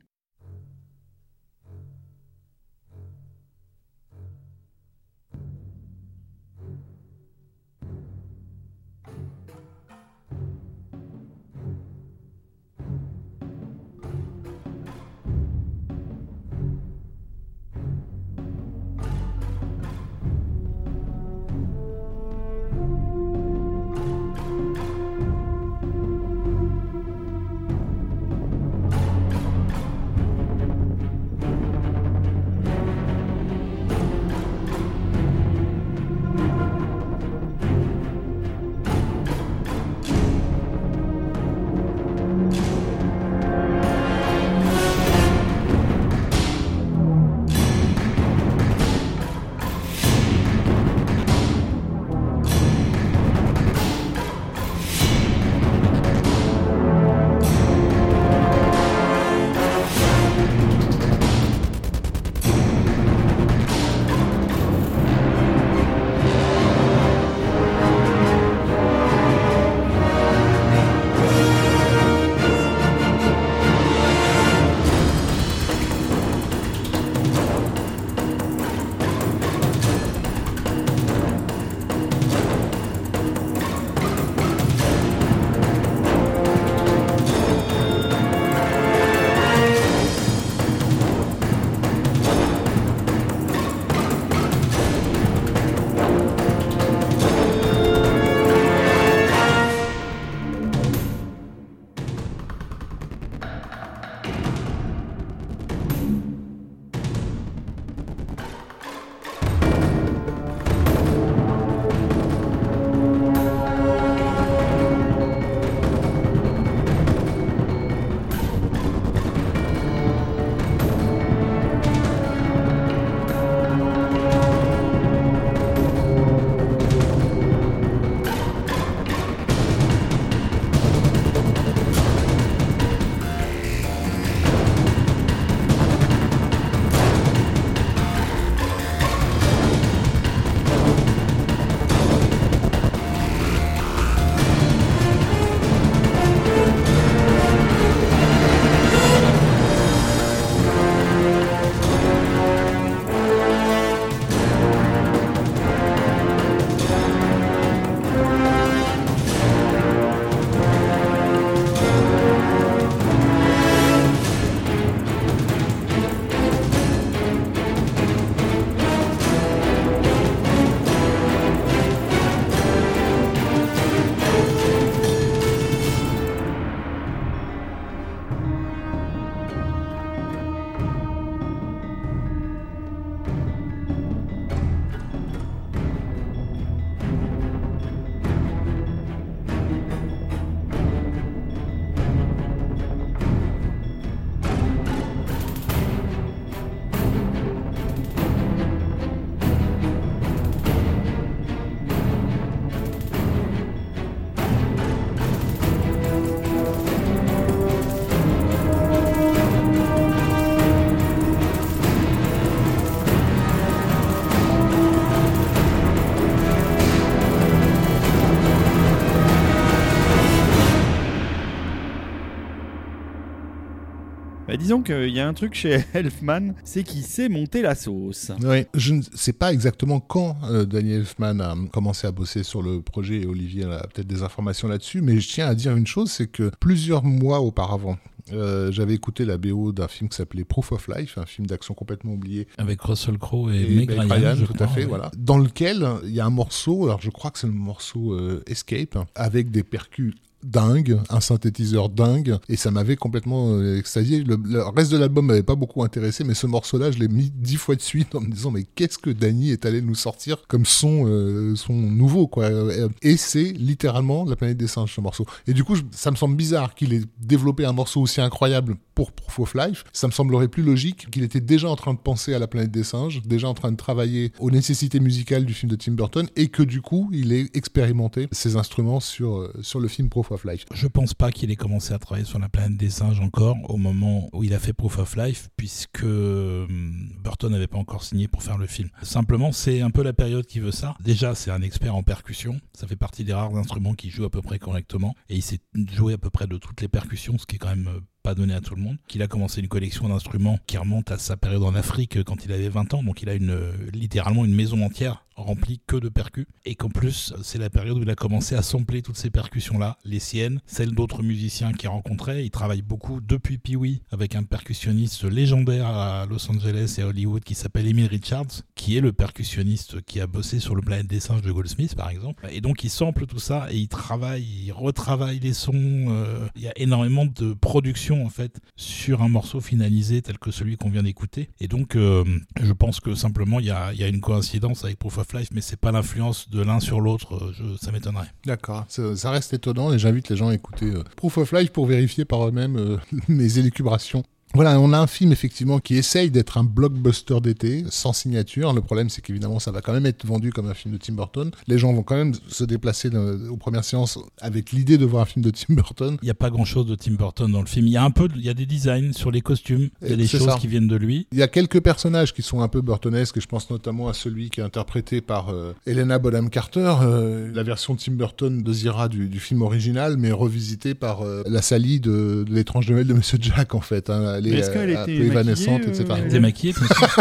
Bah, disons qu'il y a un truc chez Elfman, c'est qu'il sait monter la sauce. Oui, je ne sais pas exactement quand euh, Daniel Elfman a commencé à bosser sur le projet et Olivier a peut-être des informations là-dessus, mais je tiens à dire une chose, c'est que plusieurs mois auparavant, euh, j'avais écouté la BO d'un film qui s'appelait Proof of Life, un film d'action complètement oublié. Avec Russell Crowe et, Et Meg Meg Ryan, Ryan, je tout crois, à fait, ouais. voilà. Dans lequel il y a un morceau, alors je crois que c'est le morceau euh, Escape, avec des percus dingues, un synthétiseur dingue, et ça m'avait complètement euh, extasié. Le, reste de l'album m'avait pas beaucoup intéressé, mais ce morceau-là, je l'ai mis dix fois de suite en me disant mais qu'est-ce que Danny est allé nous sortir comme son, euh, son nouveau quoi. Euh, Et c'est littéralement la planète des singes ce morceau. Et du coup, ça me semble bizarre qu'il ait développé un morceau aussi incroyable pour Proof of Life. Ça me semblerait plus logique qu'il était déjà en train de penser à la planète des singes, déjà en train de travailler aux nécessités musicales du film de Tim Burton, et que du coup, il ait expérimenté ses instruments sur, euh, sur le film Proof of Life. Je pense pas qu'il ait commencé à travailler sur la planète des singes encore au moment où il a fait Proof of Life, puisque hum, Burton n'avait pas encore signé pour faire le film. Simplement, c'est un peu la période qui veut ça. Déjà, c'est un expert en percussion. Ça fait partie des rares instruments qui joue à peu près correctement. Et il sait jouer à peu près de toutes les percussions, ce qui est quand même euh, pas donné à tout le monde. Qu'il a commencé une collection d'instruments qui remonte à sa période en Afrique euh, quand il avait 20 ans. Donc il a une, euh, littéralement une maison entière remplie que de percus. Et qu'en plus, c'est la période où il a commencé à sampler toutes ces percussions-là, les siennes, celles d'autres musiciens qu'il rencontrait. Il travaille beaucoup depuis Pee-Wee avec un percussionniste légendaire à Los Angeles et à Hollywood qui s'appelle Emil Richards, qui est le percussionniste qui a bossé sur le Planète des singes de Goldsmith, par exemple. Et donc il sample tout ça et il travaille, il retravaille les sons. euh, il y a énormément de production en fait sur un morceau finalisé tel que celui qu'on vient d'écouter. Et donc euh, je pense que simplement il y a, une coïncidence avec Proof of Life, mais c'est pas l'influence de l'un sur l'autre. euh, Ça m'étonnerait. D'accord, ça, reste étonnant et j'invite les gens à écouter euh, Proof of Life pour vérifier par eux-mêmes mes élucubrations. Voilà, on a un film effectivement qui essaye d'être un blockbuster d'été, sans signature. Le problème, c'est qu'évidemment, ça va quand même être vendu comme un film de Tim Burton. Les gens vont quand même se déplacer dans- aux premières séances avec l'idée de voir un film de Tim Burton. Il n'y a pas grand chose de Tim Burton dans le film. Il y a un peu, il y a des designs sur les costumes, il y a Et des choses ça. qui viennent de lui. Il y a quelques personnages qui sont un peu burtonesques, et je pense notamment à celui qui est interprété par euh, Helena Bonham Carter, euh, la version Tim Burton de Zira du, du film original, mais revisitée par euh, la Sally de, de l'étrange Noël de Monsieur Jack, en fait. hein. Elle Mais est-ce euh, qu'elle un était peu évanescente, maquillée, etc. Elle était maquillée, bien sûr.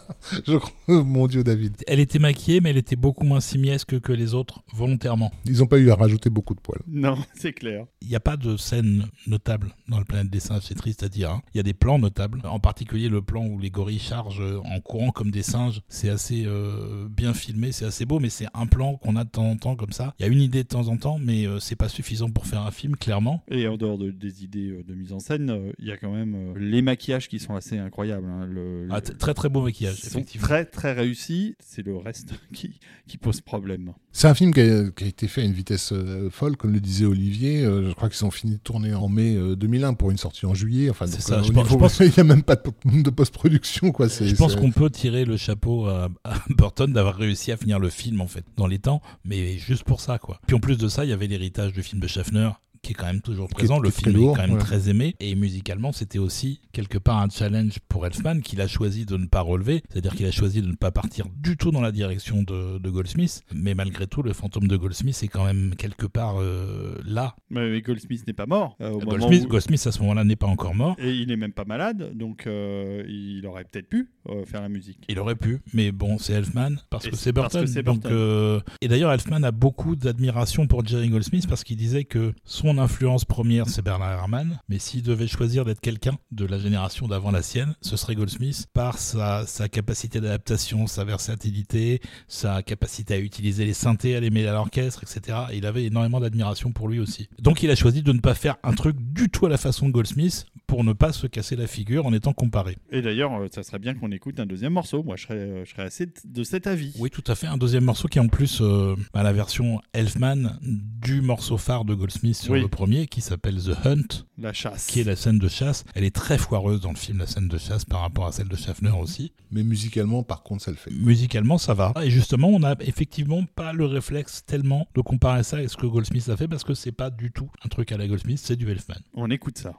Je crois- oh, mon Dieu, David. elle était maquillée, mais elle était beaucoup moins simiesque que les autres, volontairement. Ils n'ont pas eu à rajouter beaucoup de poils. Non, c'est clair. Il n'y a pas de scène notable dans le planète des singes, c'est triste à dire. hein. Il y a des plans notables, en particulier le plan où les gorilles chargent en courant comme des singes. C'est assez euh, bien filmé, c'est assez beau, mais c'est un plan qu'on a de temps en temps comme ça. Il y a une idée de temps en temps, mais euh, c'est pas suffisant pour faire un film, clairement. Et en dehors de- des idées euh, de mise en scène, euh, il y a quand même euh, les maquillages qui sont assez incroyables. hein. Le- Ah, le- très très beau maquillage, sont très très réussis. C'est le reste qui, qui pose problème. C'est un film qui a, qui a été fait à une vitesse euh, folle, comme le disait Olivier. Euh, je crois qu'ils ont fini de tourner en mai euh, 2001 pour une sortie en juillet. Enfin, C'est ça, euh, je pense- niveau- je pense- il n'y a même pas de, de post-production, quoi. C'est- Je pense c'est- qu'on peut tirer le chapeau à, à Burton d'avoir réussi à finir le film en fait dans les temps, mais juste pour ça quoi. Puis en plus de ça, il y avait l'héritage du film de Schaffner qui est quand même toujours est- présent. Le film lourd, est quand même ouais. très aimé et musicalement, c'était aussi quelque part un challenge pour Elfman qu'il a choisi de ne pas relever. C'est-à-dire qu'il a choisi de ne pas partir du tout dans la direction de, de Goldsmith, mais malgré tout, le fantôme de Goldsmith est quand même quelque part euh, là. Mais Goldsmith n'est pas mort. euh, au Goldsmith, où- Goldsmith à ce moment-là n'est pas encore mort. Et il est même pas malade, donc euh, il aurait peut-être pu euh, faire la musique. Il aurait pu, mais bon, c'est Elfman parce Et que c'est Burton. que donc, Burton. euh, Et d'ailleurs, Elfman a beaucoup d'admiration pour Jerry Goldsmith parce qu'il disait que son influence première, c'est Bernard Herrmann, mais s'il devait choisir d'être quelqu'un de la génération d'avant la sienne, ce serait Goldsmith par sa, sa capacité d'adaptation, sa versatilité, sa capacité à utiliser les synthés, à les mêler à l'orchestre, etc. Et il avait énormément d'admiration pour lui aussi. Donc il a choisi de ne pas faire un truc du tout à la façon de Goldsmith pour ne pas se casser la figure en étant comparé. Et d'ailleurs, euh, ça serait bien qu'on écoute un deuxième morceau. Moi, je serais, euh, je serais assez de cet avis. Oui, tout à fait. Un deuxième morceau qui est en plus euh, bah, la version Elfman du morceau phare de Goldsmith sur Oui. le premier, qui s'appelle The Hunt, La chasse. qui est la scène de chasse. Elle est très foireuse dans le film, la scène de chasse, par rapport à celle de Schaffner aussi. Mais musicalement, par contre, ça le fait. Musicalement, ça va. Et justement, on n'a effectivement pas le réflexe tellement de comparer ça à ce que Goldsmith a fait, parce que c'est pas du tout un truc à la Goldsmith, c'est du Elfman. On écoute ça.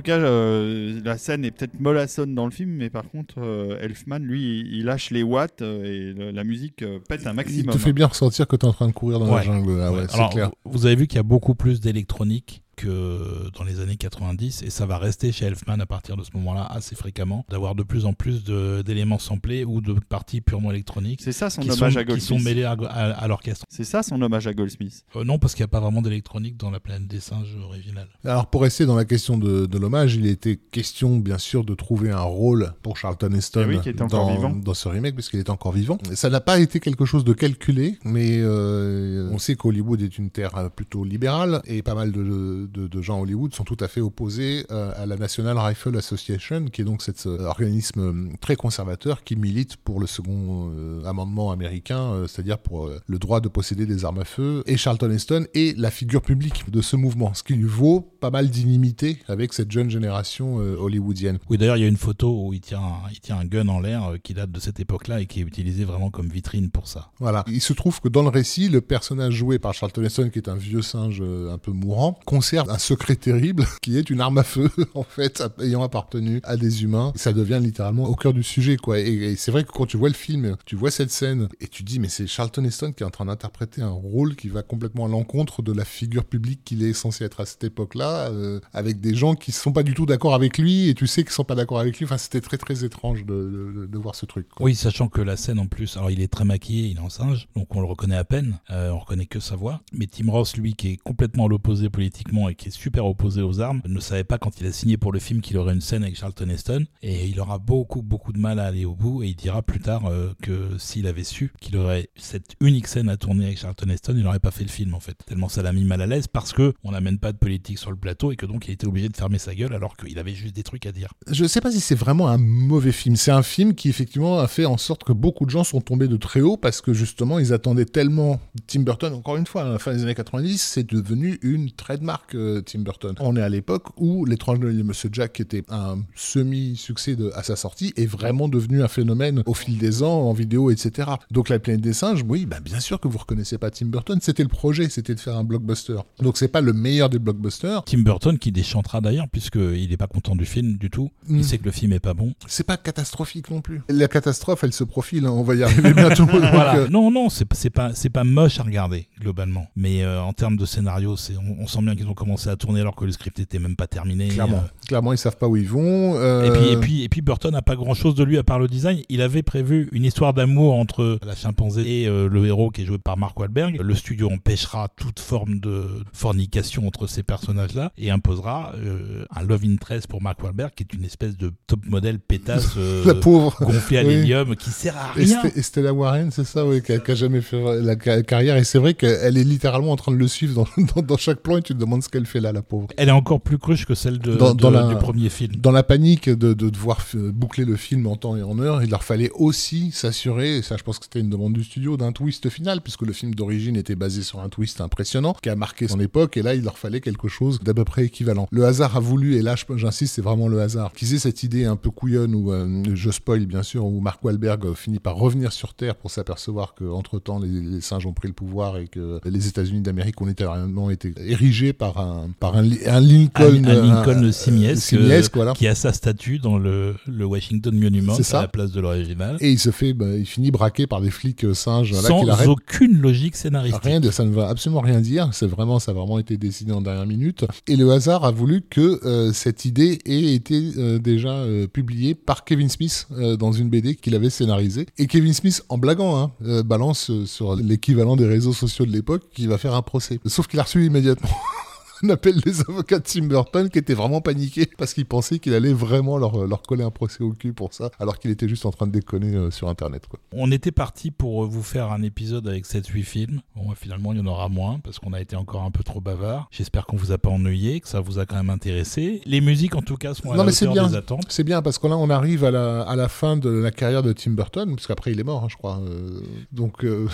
Tout cas, euh, la scène est peut-être mollassonne dans le film, mais par contre, euh, Elfman, lui, il lâche les watts euh, et le- la musique euh, pète un Il maximum. te fait bien ressentir que tu es en train de courir dans la jungle. Ah ouais, c'est Alors, clair. vous- vous avez vu qu'il y a beaucoup plus d'électronique dans les années 90 et ça va rester chez Elfman à partir de ce moment-là assez fréquemment d'avoir de plus en plus d'éléments samplés ou de parties purement électroniques C'est ça son qui, hommage sont, à qui sont Goldsmith. mêlés à, à- à l'orchestre. C'est ça son hommage à Goldsmith. Euh, non, parce qu'il n'y a pas vraiment d'électronique dans la planète des singes originale. Alors pour rester dans la question de, de l'hommage, il était question bien sûr de trouver un rôle pour Charlton Heston Eh oui, qui dans ce remake puisqu'il est encore vivant. Ça n'a pas été quelque chose de calculé, mais euh, on sait qu'Hollywood est une terre euh, plutôt libérale et pas mal de, de- de gens à Hollywood sont tout à fait opposés euh, à la National Rifle Association, qui est donc cet euh, organisme euh, très conservateur qui milite pour le second amendement américain, c'est-à-dire pour le droit de posséder des armes à feu. Et Charlton Heston est la figure publique de ce mouvement, ce qui lui vaut pas mal d'inimité avec cette jeune génération hollywoodienne. Oui, d'ailleurs, il y a une photo où il tient un, il tient un gun en l'air qui date de cette époque-là et qui est utilisé vraiment comme vitrine pour ça. Voilà. Il se trouve que dans le récit, le personnage joué par Charlton Heston, qui est un vieux singe un peu mourant, conserve un secret terrible qui est une arme à feu, en fait, ayant appartenu à des humains. Ça devient littéralement au cœur du sujet, quoi. Et, c'est vrai que quand tu vois le film, tu vois cette scène, et tu dis, mais c'est Charlton Heston qui est en train d'interpréter un rôle qui va complètement à l'encontre de la figure publique qu'il est censé être à cette époque-là, euh, avec des gens qui sont pas du tout d'accord avec lui, et tu sais qu'ils sont pas d'accord avec lui. Enfin, c'était très très étrange de, voir ce truc. Oui, sachant que la scène en plus, alors il est très maquillé, il est en singe, donc on le reconnaît à peine, euh, on reconnaît que sa voix. Mais Tim Ross, lui, qui est complètement à l'opposé politiquement et qui est super opposé aux armes, ne savait pas quand il a signé pour le film qu'il aurait une scène avec Charlton Heston, et il aura beaucoup beaucoup de mal à aller au bout, et il dira plus tard euh, que s'il avait su qu'il aurait cette unique scène à tourner avec Charlton Heston, il n'aurait pas fait le film en fait. Tellement ça l'a mis mal à l'aise parce que on n'amène pas de politique sur le plateau et que donc il était obligé de fermer sa gueule alors qu'il avait juste des trucs à dire. Je sais pas si c'est vraiment un mauvais film. C'est un film qui effectivement a fait en sorte que beaucoup de gens sont tombés de très haut parce que justement ils attendaient tellement Tim Burton. Encore une fois, à la fin des années 90, c'est devenu une trademark Tim Burton. On est à l'époque où L'étrange Noël de Monsieur Jack, qui était un semi-succès à sa sortie, est vraiment devenu un phénomène au fil des ans en vidéo, etc. Donc La planète des singes, oui, bah, bien sûr que vous reconnaissez pas Tim Burton. C'était le projet, c'était de faire un blockbuster. Donc c'est pas le meilleur des blockbusters. Tim Burton qui déchantera d'ailleurs puisqu'il n'est pas content du film du tout. Il sait que le film est pas bon. C'est pas catastrophique non plus. La catastrophe, elle se profile. hein. On va y arriver bientôt. Voilà. euh, Non, non, c'est pas, pas moche à regarder globalement. Mais euh, en termes de scénario, on, on sent bien qu'ils ont commencé à tourner alors que le script était même pas terminé. Clairement, Euh, clairement, ils savent pas où ils vont. euh, Et puis, et puis, et puis Burton n'a pas grand chose de lui à part le design. Il avait prévu une histoire d'amour entre la chimpanzé et euh, le héros qui est joué par Mark Wahlberg. Le studio empêchera toute forme de fornication entre ces personnages-là et imposera un love interest pour Mark Wahlberg qui est une espèce de top modèle pétasse la pauvre. gonflée à Oui. l'hélium qui sert à rien. Et Stella Warren, c'est ça, oui, qui, a, jamais fait la ca- carrière. Et c'est vrai qu'elle est littéralement en train de le suivre dans, dans, dans chaque plan et tu te demandes ce qu'elle fait là, la pauvre. Elle est encore plus cruche que celle de, Dans- de- dans la- du premier film. Dans la panique de, de devoir f- boucler le film en temps et en heure, il leur fallait aussi s'assurer, et ça je pense que c'était une demande du studio, d'un twist final, puisque le film d'origine était basé sur un twist impressionnant qui a marqué son époque, et là il leur fallait quelque chose d'à peu près équivalent. Le hasard a voulu, et là j'insiste, c'est vraiment le hasard, qu'ils aient cette idée un peu couillonne, où euh, je spoil bien sûr, où Mark Wahlberg euh, finit par revenir sur Terre pour s'apercevoir qu'entre temps les, les singes ont pris le pouvoir et que les États-Unis d'Amérique ont littéralement été érigés par un, par un, li- un Lincoln. un, un Lincoln euh, simiesque, simiesque, voilà. qui a sa statue dans le, le Washington Monument ça. à la place de l'original. Et il se fait, bah, il finit braqué par des flics euh, singes sans qui aucune logique scénaristique. Rien de, ça ne va absolument rien dire. C'est vraiment, ça a vraiment été décidé en dernière minute. Et le hasard a voulu que euh, cette idée ait été euh, déjà euh, publiée par Kevin Smith euh, dans une BD qu'il avait scénarisée. Et Kevin Smith, en blaguant, hein, euh, balance euh, sur l'équivalent des réseaux sociaux de l'époque qu'il va faire un procès. Sauf qu'il a reçu immédiatement. On appelle les avocats de Tim Burton qui étaient vraiment paniqués parce qu'ils pensaient qu'il allait vraiment leur, leur coller un procès au cul pour ça, alors qu'il était juste en train de déconner euh, sur Internet. Quoi. On était parti pour vous faire un épisode avec 7-8 films. Bon, finalement, il y en aura moins parce qu'on a été encore un peu trop bavard. J'espère qu'on vous a pas ennuyé, que ça vous a quand même intéressé. Les musiques, en tout cas, sont à Non, la mais hauteur bien. des attentes. C'est bien parce que là on arrive à la, à la fin de la carrière de Tim Burton, parce qu'après il est mort, hein, je crois. euh, donc euh,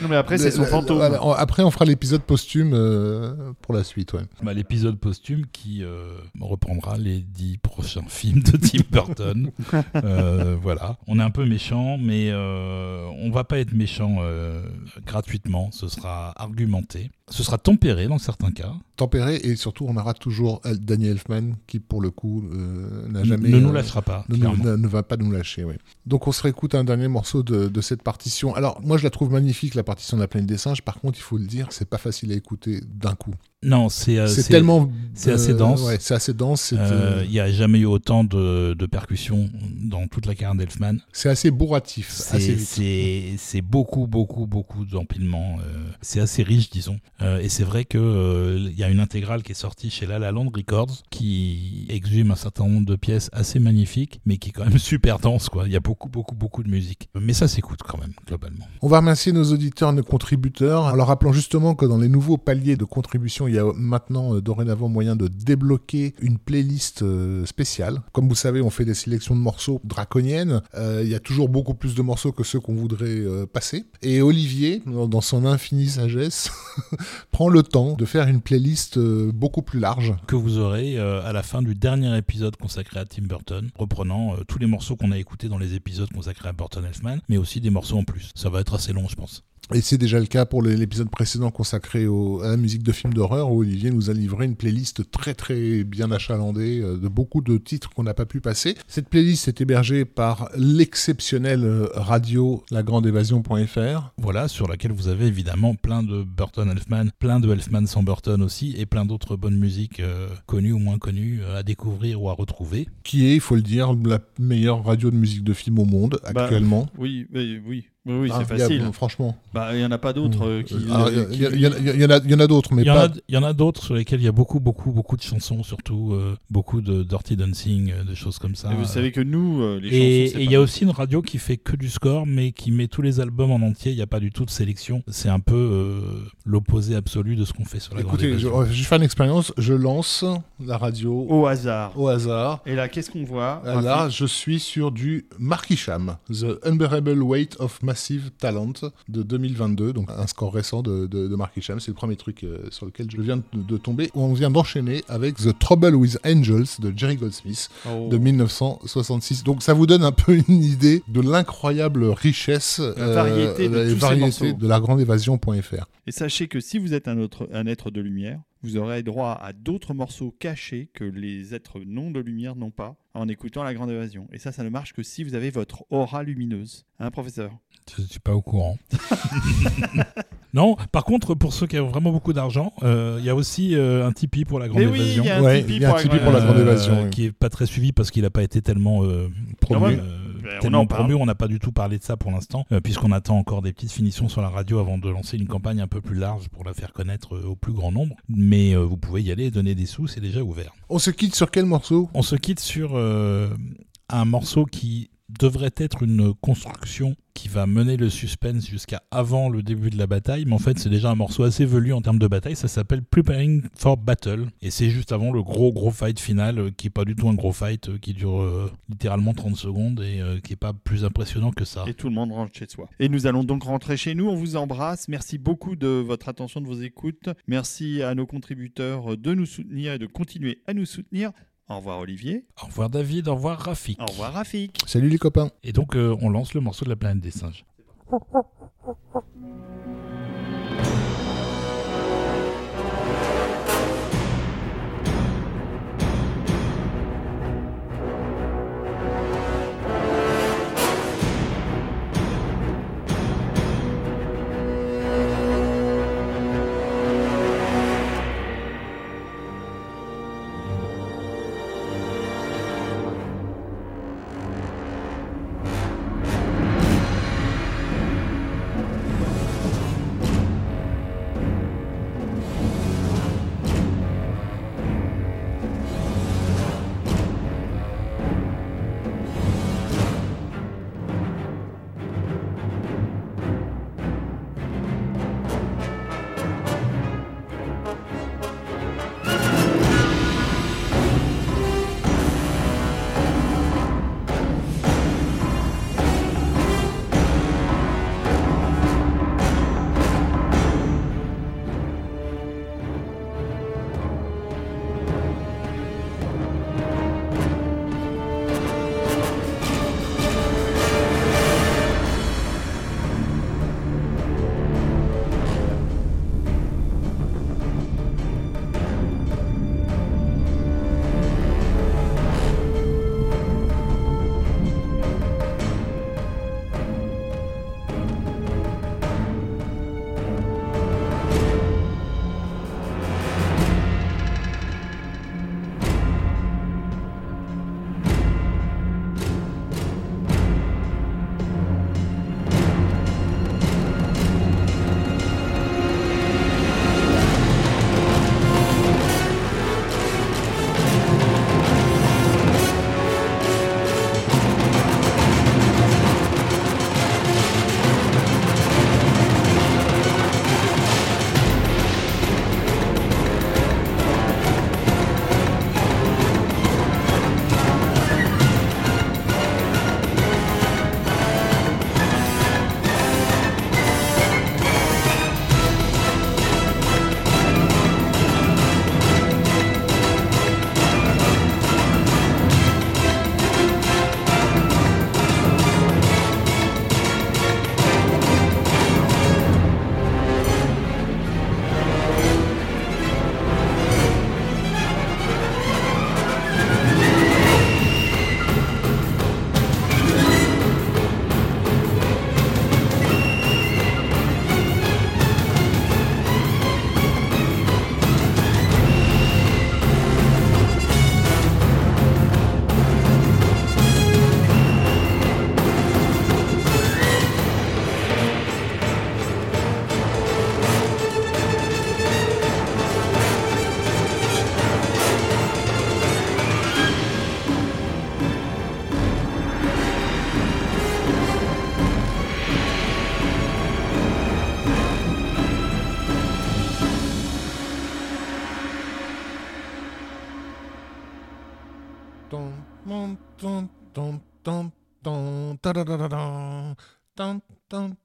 Non, mais après, c'est son fantôme. après on fera l'épisode posthume euh, pour la suite. Ouais. Bah, L'épisode posthume qui euh, reprendra les 10 prochains films de Tim Burton. Euh, voilà, on est un peu méchant, mais euh, on va pas être méchant euh, gratuitement. Ce sera argumenté. Ce sera tempéré dans certains cas. Tempéré et surtout on aura toujours euh, Daniel Elfman qui pour le coup euh, n'a jamais ne nous euh, lâchera pas. ne, va pas nous lâcher. Oui. Donc on se réécoute un dernier morceau de, de cette partition. Alors moi je la trouve magnifique la partition de la plaine des singes. Par contre il faut le dire c'est pas facile à écouter d'un coup. Non, c'est euh, c'est tellement c'est assez dense. Ouais, c'est assez dense. Il n'y a jamais eu autant de, de percussions dans toute la carrière d'Elfman. c'est assez bourratif. C'est beaucoup, beaucoup, beaucoup d'empilements. euh, c'est assez riche, disons. Euh, et c'est vrai qu'il y a une intégrale qui est sortie chez La La Land Records qui exhume un certain nombre de pièces assez magnifiques, mais qui est quand même super dense. quoi. Il y a beaucoup, beaucoup, beaucoup de musique. Mais ça s'écoute quand même, globalement. On va remercier nos auditeurs, nos contributeurs, en leur rappelant justement que dans les nouveaux paliers de contribution, il y a maintenant euh, dorénavant moyen de débloquer une playlist euh, spéciale. Comme vous savez, on fait des sélections de morceaux draconiennes. Euh, il y a toujours beaucoup plus de morceaux que ceux qu'on voudrait euh, passer. Et Olivier, dans son infinie sagesse, prend le temps de faire une playlist euh, beaucoup plus large. Que vous aurez euh, à la fin du dernier épisode consacré à Tim Burton, reprenant euh, tous les morceaux qu'on a écoutés dans les épisodes consacrés à Burton Elfman, mais aussi des morceaux en plus. Ça va être assez long, je pense. Et c'est déjà le cas pour l'épisode précédent consacré au- à la musique de films d'horreur, où Olivier nous a livré une playlist très très bien achalandée euh, de beaucoup de titres qu'on n'a pas pu passer. Cette playlist est hébergée par l'exceptionnelle euh, radio lagrandeévasion.fr. Voilà, sur laquelle vous avez évidemment plein de Burton Elfman, plein de Elfman sans Burton aussi, et plein d'autres bonnes musiques euh, connues ou moins connues à découvrir ou à retrouver. qui est, il faut le dire, la meilleure radio de musique de film au monde Bah, actuellement. Oui, oui, oui, oui, oui, c'est facile. franchement. Bah, il n'y en a pas d'autres euh, qui. Ah, Il y, qui- en a- y en d'autres, mais Il y en pas. a, il y en a d'autres sur lesquels il y a beaucoup, beaucoup, beaucoup de chansons, surtout euh, beaucoup de Dirty Dancing, euh, des choses comme ça. Et vous savez que nous, euh, les Et chansons. et il y a aussi une radio qui fait que du score, mais qui met tous les albums en entier. Il n'y a pas du tout de sélection. C'est un peu euh, l'opposé absolu de ce qu'on fait sur la Écoutez, grande je, je vais faire une expérience. Je lance la radio Au hasard. au hasard. Et là, qu'est-ce qu'on voit? Là, je suis sur du Mark Isham, The Unbearable Weight of Massive Talent de 2022, donc un score récent de, de, de Mark Isham. C'est le premier truc euh, sur lequel je viens de, de tomber. On vient d'enchaîner avec The Trouble with Angels de Jerry Goldsmith Oh. de 1966. Donc ça vous donne un peu une idée de l'incroyable richesse La variété de la tous variété de la grande évasion.fr. Et sachez que si vous êtes un, autre, un être de lumière, vous aurez droit à d'autres morceaux cachés que les êtres non de lumière n'ont pas en écoutant la grande évasion. Et ça, ça ne marche que si vous avez votre aura lumineuse. Hein, professeur? Je suis pas au courant. non, par contre, pour ceux qui ont vraiment beaucoup d'argent, euh, il y a aussi euh, un Tipeee pour la grande Mais oui, évasion. il y a un Tipeee pour, Tipeee pour la grande Euh, évasion, oui. qui est pas très suivi parce qu'il n'a pas été tellement euh, promu. euh, ben, on tellement en parle. promu, on n'a pas du tout parlé de ça pour l'instant, euh, puisqu'on attend encore des petites finitions sur la radio avant de lancer une campagne un peu plus large pour la faire connaître euh, au plus grand nombre. Mais euh, vous pouvez y aller et donner des sous, c'est déjà ouvert. On se quitte sur quel morceau? On se quitte sur euh, un morceau qui devrait être une construction qui va mener le suspense jusqu'à avant le début de la bataille, mais en fait c'est déjà un morceau assez velu en termes de bataille, ça s'appelle Preparing for Battle, et c'est juste avant le gros gros fight final, euh, qui est pas du tout un gros fight, euh, qui dure euh, littéralement 30 secondes, et qui est pas plus impressionnant que ça. Et tout le monde rentre chez soi. Et nous allons donc rentrer chez nous. On vous embrasse. Merci beaucoup de votre attention, de vos écoutes. Merci à nos contributeurs de nous soutenir et de continuer à nous soutenir. Au revoir Olivier. Au revoir David, au revoir Rafik. Au revoir Rafik. Salut les copains Et donc euh, on lance le morceau de la planète des singes. 当当当当当当